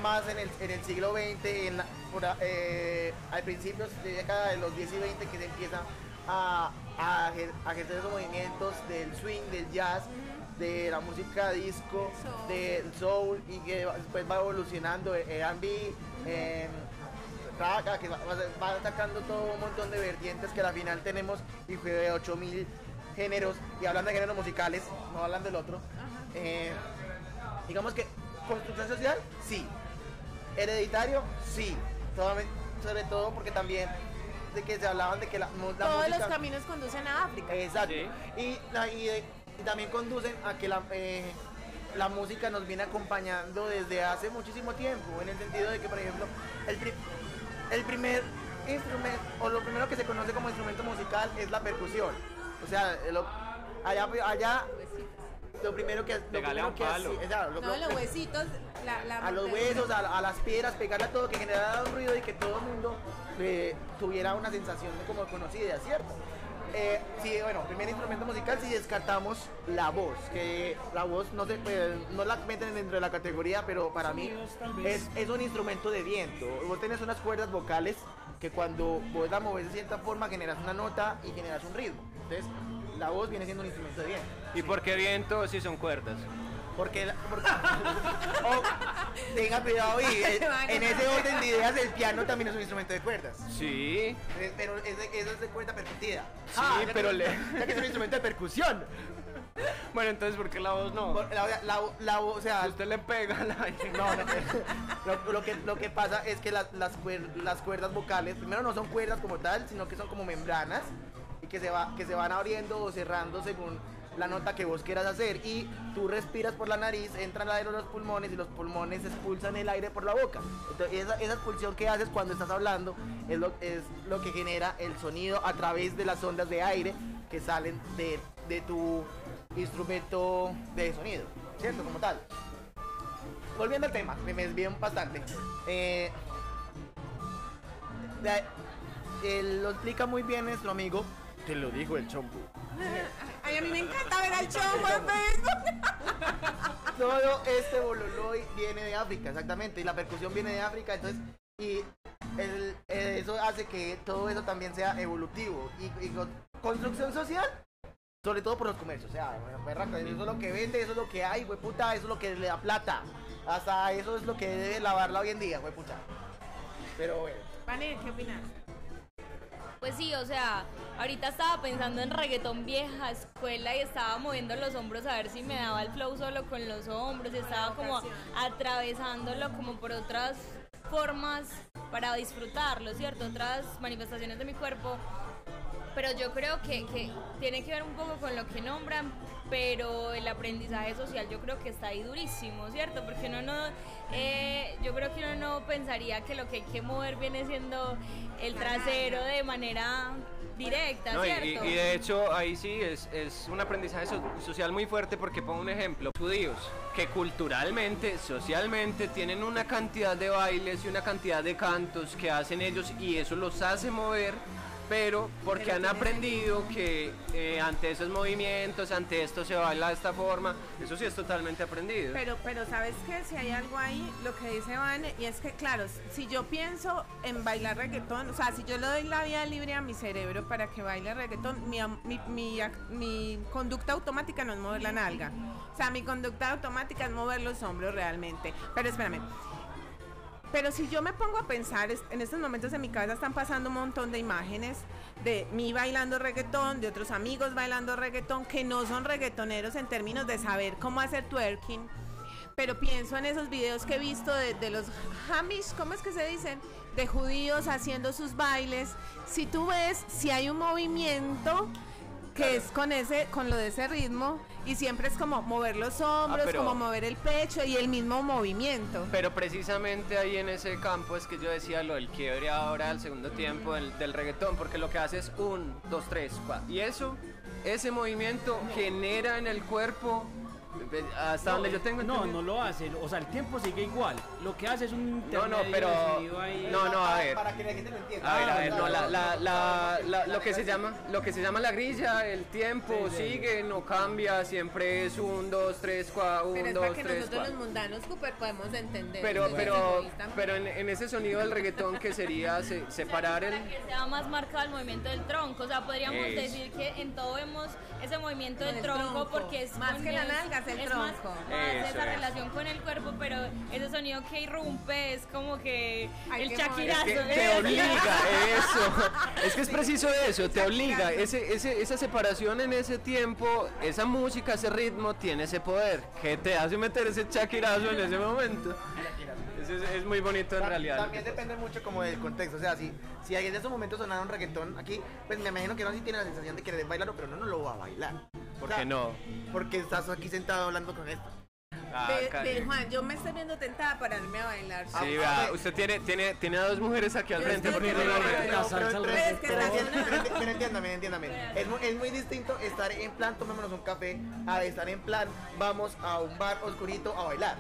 más en el, en el siglo XX, en la- por eh, al principio de década de los 10 y 20 que se empieza a, a, a ejercer esos movimientos del swing, del jazz, de la música disco, Soul. del soul y que después va evolucionando eh, R&B, eh, raga, que va, va- sacando todo un montón de vertientes que al final tenemos y fue de 8000 géneros y hablando de géneros musicales, no hablando del otro. eh, digamos que construcción social, sí. Hereditario, sí. Sobre todo porque también de que se hablaban de que la, Todos música... los caminos conducen a África. Exacto. Sí. Y, la- y, de- y también conducen a que la, eh, la música nos viene acompañando desde hace muchísimo tiempo, en el sentido de que, por ejemplo, el, pri- el primer instrumento, o lo primero que se conoce como instrumento musical es la percusión. O sea, lo- allá, allá lo primero que... Lo primero que palo. hacía- exacto, lo- No, lo- los huesitos, la, la a los huesos, a, a las piedras, pegarle a todo, que generara un ruido y que todo el mundo eh, tuviera una sensación de como conocida, ¿cierto? Eh, sí, bueno, primer instrumento musical si descartamos la voz, que la voz no se eh, no la meten dentro de la categoría, pero para mí es, es un instrumento de viento. Vos tenés unas cuerdas vocales que cuando vos la movés de cierta forma generas una nota y generas un ritmo. Entonces, la voz viene siendo un instrumento de viento. ¿Y por qué viento si son cuerdas? Porque, la- porque o, tenga cuidado y eh, en ese orden de ideas el piano también es un instrumento de cuerdas. Sí, Eh, Pero es de- eso es de cuerda percutida. Sí, que- pero le- Ya que es un instrumento de percusión. bueno, entonces, ¿por qué la voz no? La, la, la- o sea, Usted le pega la no, no, lo, lo que, lo que pasa es que las, las, cuer- las cuerdas vocales, primero no son cuerdas como tal, sino que son como membranas y que se, va, que se van abriendo o cerrando según la nota que vos quieras hacer. Y tú respiras por la nariz, entra el aire los pulmones y los pulmones expulsan el aire por la boca. Entonces, esa, expulsión que haces cuando estás hablando es lo, es lo que genera el sonido a través de las ondas de aire que salen de, de tu instrumento de sonido, ¿cierto? Como tal volviendo al tema, me desvié bastante. Eh, lo explica muy bien nuestro amigo. Te lo dijo el chombo. Ay, a mí me encanta ver al chombo en Facebook. Todo este bololoy viene de África, exactamente. Y la percusión viene de África, entonces. Y el- eh, eso hace que todo eso también sea evolutivo. Y, y con- construcción social. Sobre todo por los comercios, o sea, berraca, eso es lo que vende, eso es lo que hay, güey puta, eso es lo que le da plata. Hasta eso es lo que debe lavarla hoy en día, güey puta. Pero bueno. Vane, ¿qué opinas? Pues sí, o sea, ahorita estaba pensando en reggaetón vieja escuela y estaba moviendo los hombros a ver si me daba el flow solo con los hombros y estaba como atravesándolo como por otras formas para disfrutarlo, ¿cierto? Otras manifestaciones de mi cuerpo. Pero yo creo que, que tiene que ver un poco con lo que nombran, pero el aprendizaje social yo creo que está ahí durísimo, ¿cierto? Porque uno no, eh, yo creo que uno no pensaría que lo que hay que mover viene siendo el trasero de manera directa, No, ¿cierto? y- y de hecho ahí sí es, es un aprendizaje so- social muy fuerte porque pongo un ejemplo, judíos que culturalmente, socialmente tienen una cantidad de bailes y una cantidad de cantos que hacen ellos y eso los hace mover, pero porque han aprendido que eh, ante esos movimientos, ante esto se baila de esta forma, eso sí es totalmente aprendido. Pero, pero sabes que si hay algo ahí, lo que dice Vane, y es que claro, si yo pienso en bailar reggaetón, o sea, si yo le doy la vía libre a mi cerebro para que baile reggaetón, mi, mi, mi mi conducta automática no es mover la nalga. O sea, mi conducta automática es mover los hombros realmente. Pero espérame. Pero si yo me pongo a pensar, en estos momentos en mi cabeza están pasando un montón de imágenes de mí bailando reggaetón, de otros amigos bailando reggaetón, que no son reggaetoneros en términos de saber cómo hacer twerking. Pero pienso en esos videos que he visto de, de los Hamish, ¿cómo es que se dicen? De judíos haciendo sus bailes. Si tú ves, si hay un movimiento que es con ese, con lo de ese ritmo, y siempre es como mover los hombros, pero- como mover el pecho y el mismo movimiento. Pero precisamente ahí en ese campo es que yo decía lo del quiebre ahora al segundo tiempo del, del reggaetón, porque lo que hace es un, dos, tres, cuatro. Y eso, ese movimiento genera en el cuerpo, eh, hasta donde yo tengo No, entendido- no lo hace. O sea, el tiempo sigue igual. Lo que hace es un No, no, pero- ahí. no, no, a ver. Para que la gente lo entienda. A ver, a ver, Ah, no, la, la, la, la- lo que se llama, lo que se llama la grilla, el tiempo Sí, sí. sigue, no cambia, siempre es un, dos, tres, cuatro, Pero un, es dos, para que tres, nosotros cuatro. los mundanos Cooper podemos entender. Pero, pero, pero en, en ese sonido del reggaetón que sería se- separar el, Para que sea más marcado el movimiento del tronco, o sea, podríamos Eso. decir que en todo vemos ese movimiento del el tronco, tronco. porque es Más que la nalga, es el más- tronco. más Eso esa es. relación con el cuerpo, pero ese sonido que irrumpe es como que Hay el que chaquirazo. que ¿eh? te obliga eso es que es preciso eso te obliga ese, ese, esa separación en ese tiempo esa música ese ritmo tiene ese poder que te hace meter ese chaquirazo en ese momento Es, es muy bonito en Ta- realidad También depende mucho como del contexto. O sea, si, si en esos momentos sonaron reggaetón aquí, pues me imagino que no sí tiene la sensación de querer bailarlo, pero no, no lo va a bailar. ¿Por O sea, qué no? Porque estás aquí sentado hablando con esto. Ah, Ve- Cali. ve, Juan, yo me estoy viendo tentada para irme a bailar. Sí, ah, vea, ve. usted tiene, tiene, tiene a dos mujeres aquí al frente al Pero entiéndame, entiéndame. Es, muy- es muy distinto estar en plan, tomémonos un café, a estar en plan, vamos a un bar oscurito a bailar.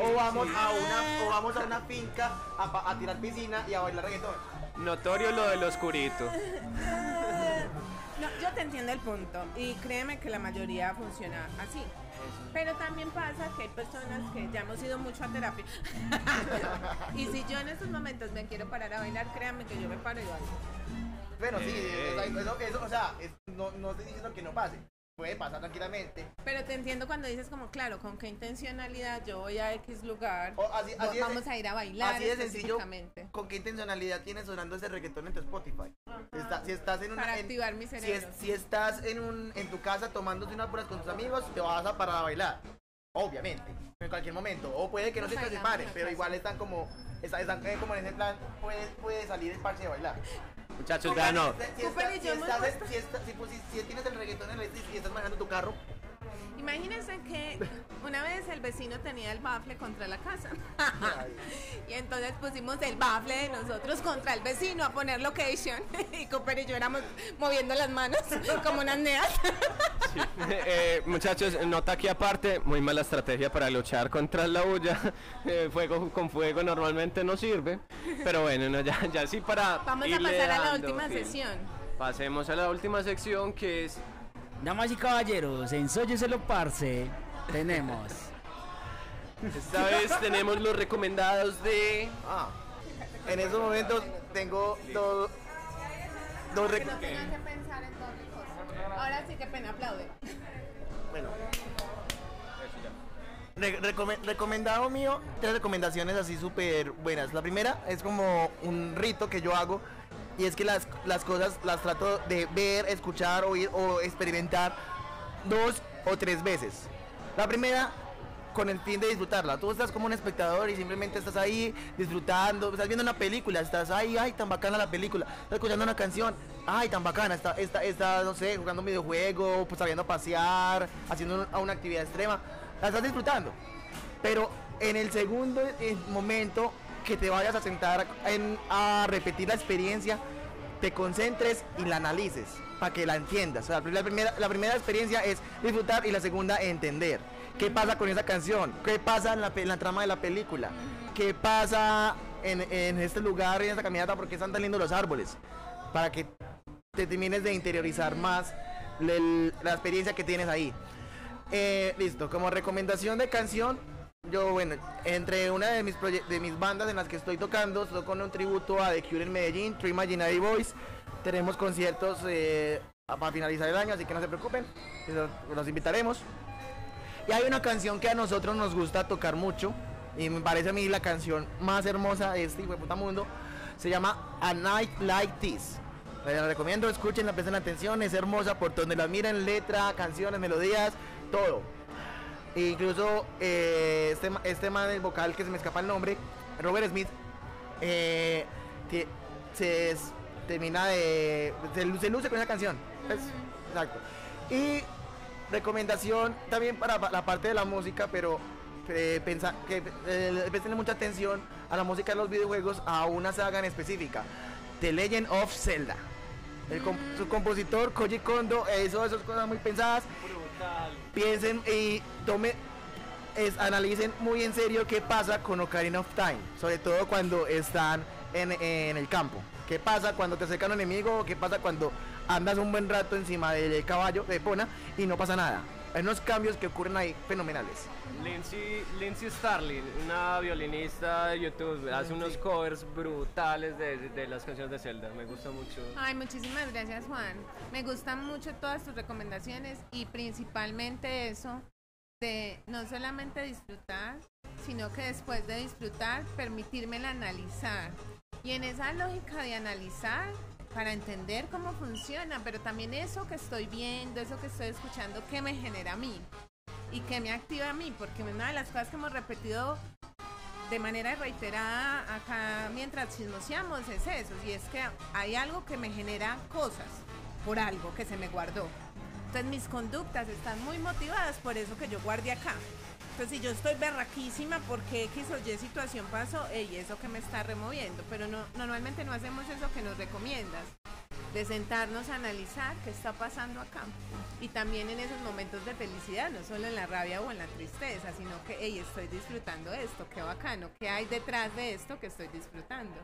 o vamos a una o vamos a una finca a, a tirar piscina y a bailar reggaetón. Notorio lo del oscurito. No, yo te entiendo el punto y créeme que la mayoría funciona así. Pero también pasa que hay personas que ya hemos ido mucho a terapia. y si yo en estos momentos me quiero parar a bailar, créanme que yo me paro y bailo. Bueno, sí, Eh. o sea, eso, eso, o sea, es- no, no estoy diciendo que no pase. Puede pasar tranquilamente. Pero te entiendo cuando dices como, claro, con qué intencionalidad yo voy a X lugar, O así- vo- así de vamos sen- a ir a bailar Así de sencillo, específicamente. ¿con qué intencionalidad tienes sonando ese reggaetón en tu Spotify? Está- si estás en una... Para en- activar mi si, es- cerebro. si estás en, un, en tu casa tomándote unas puras con tus amigos, te vas a parar a bailar. Obviamente, en cualquier momento. O puede que no se te Bailamos la pero igual están como, están, están eh, como en ese plan, puede, puede salir el parche de bailar. Muchachos, vean, no. Si, tienes el reggaetón en el y estás manejando tu carro, Imagínense que una vez el vecino tenía el bafle contra la casa. y entonces pusimos el bafle de nosotros contra el vecino a poner location. y Cooper y yo éramos moviendo las manos como unas neas. Sí. Eh, muchachos, nota aquí aparte, muy mala estrategia para luchar contra la bulla. Eh, fuego con fuego normalmente no sirve. Pero bueno, no, ya, ya sí para. Vamos a pasar a la última fin. sesión. Pasemos a la última sección que es. Damas y caballeros, en Sóyeselo Parce tenemos. Esta vez tenemos los recomendados de. ah, en esos momentos tengo dos, dos rec- que pensar en doble cosa. Ahora sí que pena aplaude. Bueno. Re- recome- recomendado mío, tres recomendaciones así súper buenas. La primera es como un rito que yo hago y es que las, las cosas las trato de ver, escuchar, oír o experimentar dos o tres veces. La primera con el fin de disfrutarla. Tú estás como un espectador y simplemente estás ahí disfrutando, estás viendo una película, estás ahí, ay, tan bacana la película, estás escuchando una canción, ay, tan bacana, está, está, está no sé, jugando un videojuego, pues saliendo a pasear, haciendo un- una actividad extrema, la estás disfrutando. Pero en el segundo eh, momento que te vayas a sentar en- a repetir la experiencia, te concentres y la analices para que la entiendas. La, primera, la primera experiencia es disfrutar y la segunda entender. ¿Qué pasa con esa canción? ¿Qué pasa en la, trama de la película? ¿Qué pasa en, este lugar, en esta caminata? ¿Por qué están tan los árboles? Para que te termines de interiorizar más la experiencia que tienes ahí. Eh, listo, como recomendación de canción, yo, bueno, entre una de mis, de mis bandas en las que estoy tocando, estoy con un tributo a The Cure en Medellín, Three Imaginary Boys. Tenemos conciertos eh, para finalizar el año, así que no se preocupen, los invitaremos. Y hay una canción que a nosotros nos gusta tocar mucho, y me parece a mí la canción más hermosa de este hijo puta mundo. Se llama A Night Like This. La recomiendo, escuchen, presten atención, es hermosa por donde la miren, letra, canciones, melodías, todo. E incluso eh, este, este man del vocal que se me escapa el nombre, Robert Smith, eh, tie- se es- termina de. Se, lu- se luce con esa canción. pues, exacto. Y recomendación también para pa- la parte de la música, pero eh, pensa- que eh, presten mucha atención a la música de los videojuegos, a una saga en específica: The Legend of Zelda. El su compositor Koji Kondo hizo esas cosas muy pensadas. Piensen y tomen, es, analicen muy en serio qué pasa con Ocarina of Time, sobre todo cuando están en, en el campo. ¿Qué pasa cuando te acerca un enemigo? ¿Qué pasa cuando andas un buen rato encima del caballo de Pona y no pasa nada? Hay unos cambios que ocurren ahí fenomenales. Lindsay, Lindsay Starling, una violinista de YouTube, hace unos covers brutales de, de las canciones de Zelda. Me gusta mucho. Ay, muchísimas gracias Juan. Me gustan mucho todas tus recomendaciones y principalmente eso de no solamente disfrutar, sino que después de disfrutar permitirme analizar. Y en esa lógica de analizar, para entender cómo funciona, pero también eso que estoy viendo, eso que estoy escuchando, qué me genera a mí y qué me activa a mí, porque una de las cosas que hemos repetido de manera reiterada acá mientras chismoseamos es eso, y es que hay algo que me genera cosas por algo que se me guardó. Entonces mis conductas están muy motivadas por eso que yo guardé acá. Entonces si yo estoy berraquísima porque X o Y situación pasó, ey, eso que me está removiendo, pero no, normalmente no hacemos eso que nos recomiendas, de sentarnos a analizar qué está pasando acá. Y también en esos momentos de felicidad, no solo en la rabia o en la tristeza, sino que, hey, estoy disfrutando esto, qué bacano, qué hay detrás de esto que estoy disfrutando.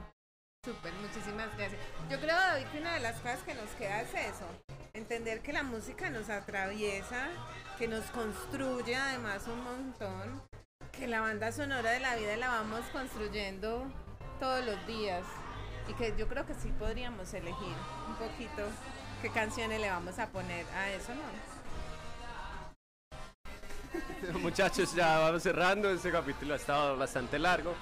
Súper, muchísimas gracias. Yo creo, David, que una de las cosas que nos queda es eso, entender que la música nos atraviesa, que nos construye además un montón, que la banda sonora de la vida la vamos construyendo todos los días y que yo creo que sí podríamos elegir un poquito qué canciones le vamos a poner a eso, ¿no? Muchachos, ya vamos cerrando. Este capítulo ha estado bastante largo.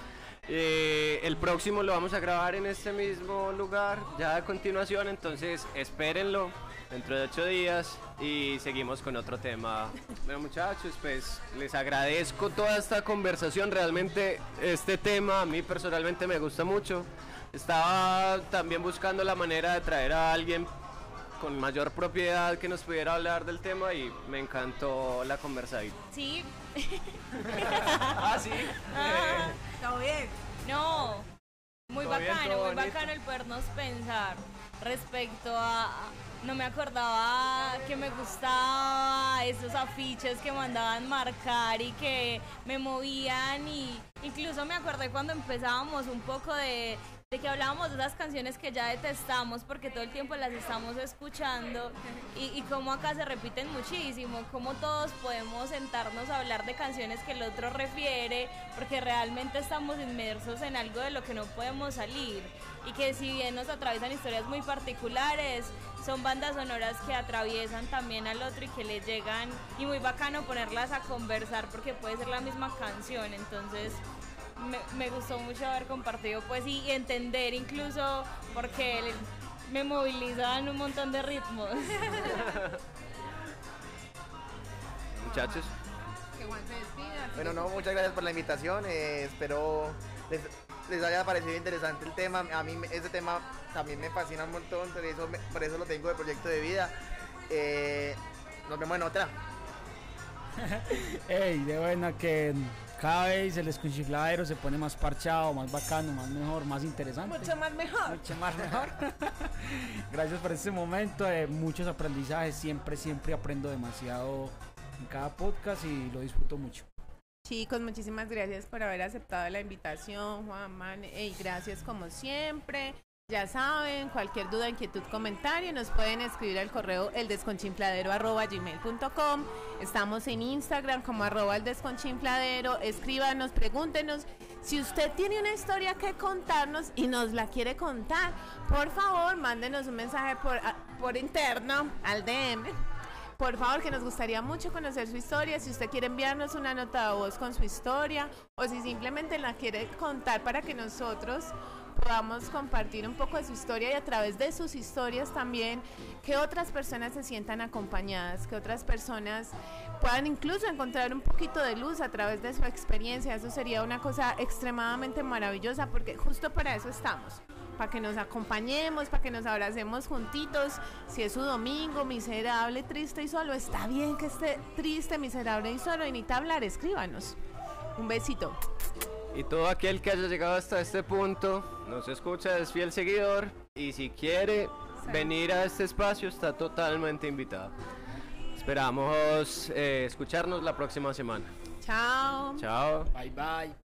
Eh, el próximo lo vamos a grabar en este mismo lugar, ya a continuación. Entonces, espérenlo dentro de ocho días y seguimos con otro tema. Bueno, muchachos, pues les agradezco toda esta conversación. Realmente, este tema a mí personalmente me gusta mucho. Estaba también buscando la manera de traer a alguien con mayor propiedad que nos pudiera hablar del tema y me encantó la conversación. Sí. ah, sí. Ah, Todo bien. no. Muy Todo bacano, muy bonito. bacano el podernos pensar respecto a... No me acordaba que me gustaba esos afiches que mandaban marcar y que me movían y incluso me acordé cuando empezábamos un poco de, de que hablábamos de esas canciones que ya detestamos porque todo el tiempo las estamos escuchando y, y cómo acá se repiten muchísimo, cómo todos podemos sentarnos a hablar de canciones que el otro refiere porque realmente estamos inmersos en algo de lo que no podemos salir. Y que si bien nos atraviesan historias muy particulares, son bandas sonoras que atraviesan también al otro y que le llegan y muy bacano ponerlas a conversar porque puede ser la misma canción, entonces me, me gustó mucho haber compartido pues y entender incluso porque me movilizan un montón de ritmos. Muchachos. Que Juan se despida. Bueno, no, muchas gracias por la invitación. eh, espero les, les haya parecido interesante el tema. A mí ese tema también me fascina un montón, por eso, me- por eso lo tengo de proyecto de vida. Eh, nos vemos en otra. Ey, de buena que cada vez el escuchifladero se pone más parchado, más bacano, más mejor, más interesante. Mucho más mejor. Mucho más mejor. Gracias por este momento, muchos aprendizajes. Siempre, siempre aprendo demasiado en cada podcast y lo disfruto mucho. Chicos, muchísimas gracias por haber aceptado la invitación, Juan Man. Ey, gracias como siempre. Ya saben, cualquier duda, inquietud, comentario, nos pueden escribir al correo eldesconchinfladero.gmail.com. Estamos en Instagram como arroba el. Escríbanos, pregúntenos. Si usted tiene una historia que contarnos y nos la quiere contar, por favor, mándenos un mensaje por, por interno al DM. Por favor, que nos gustaría mucho conocer su historia. Si usted quiere enviarnos una nota de voz con su historia o si simplemente la quiere contar para que nosotros podamos compartir un poco de su historia y a través de sus historias también que otras personas se sientan acompañadas, que otras personas puedan incluso encontrar un poquito de luz a través de su experiencia. Eso sería una cosa extremadamente maravillosa porque justo para eso estamos para que nos acompañemos, para que nos abracemos juntitos. Si es su domingo, miserable, triste y solo, está bien que esté triste, miserable y solo y necesita hablar, escríbanos. Un besito. Y todo aquel que haya llegado hasta este punto, nos escucha, es fiel seguidor y si quiere venir a este espacio está totalmente invitado. Esperamos eh, escucharnos la próxima semana. Chao. Chao. Bye bye.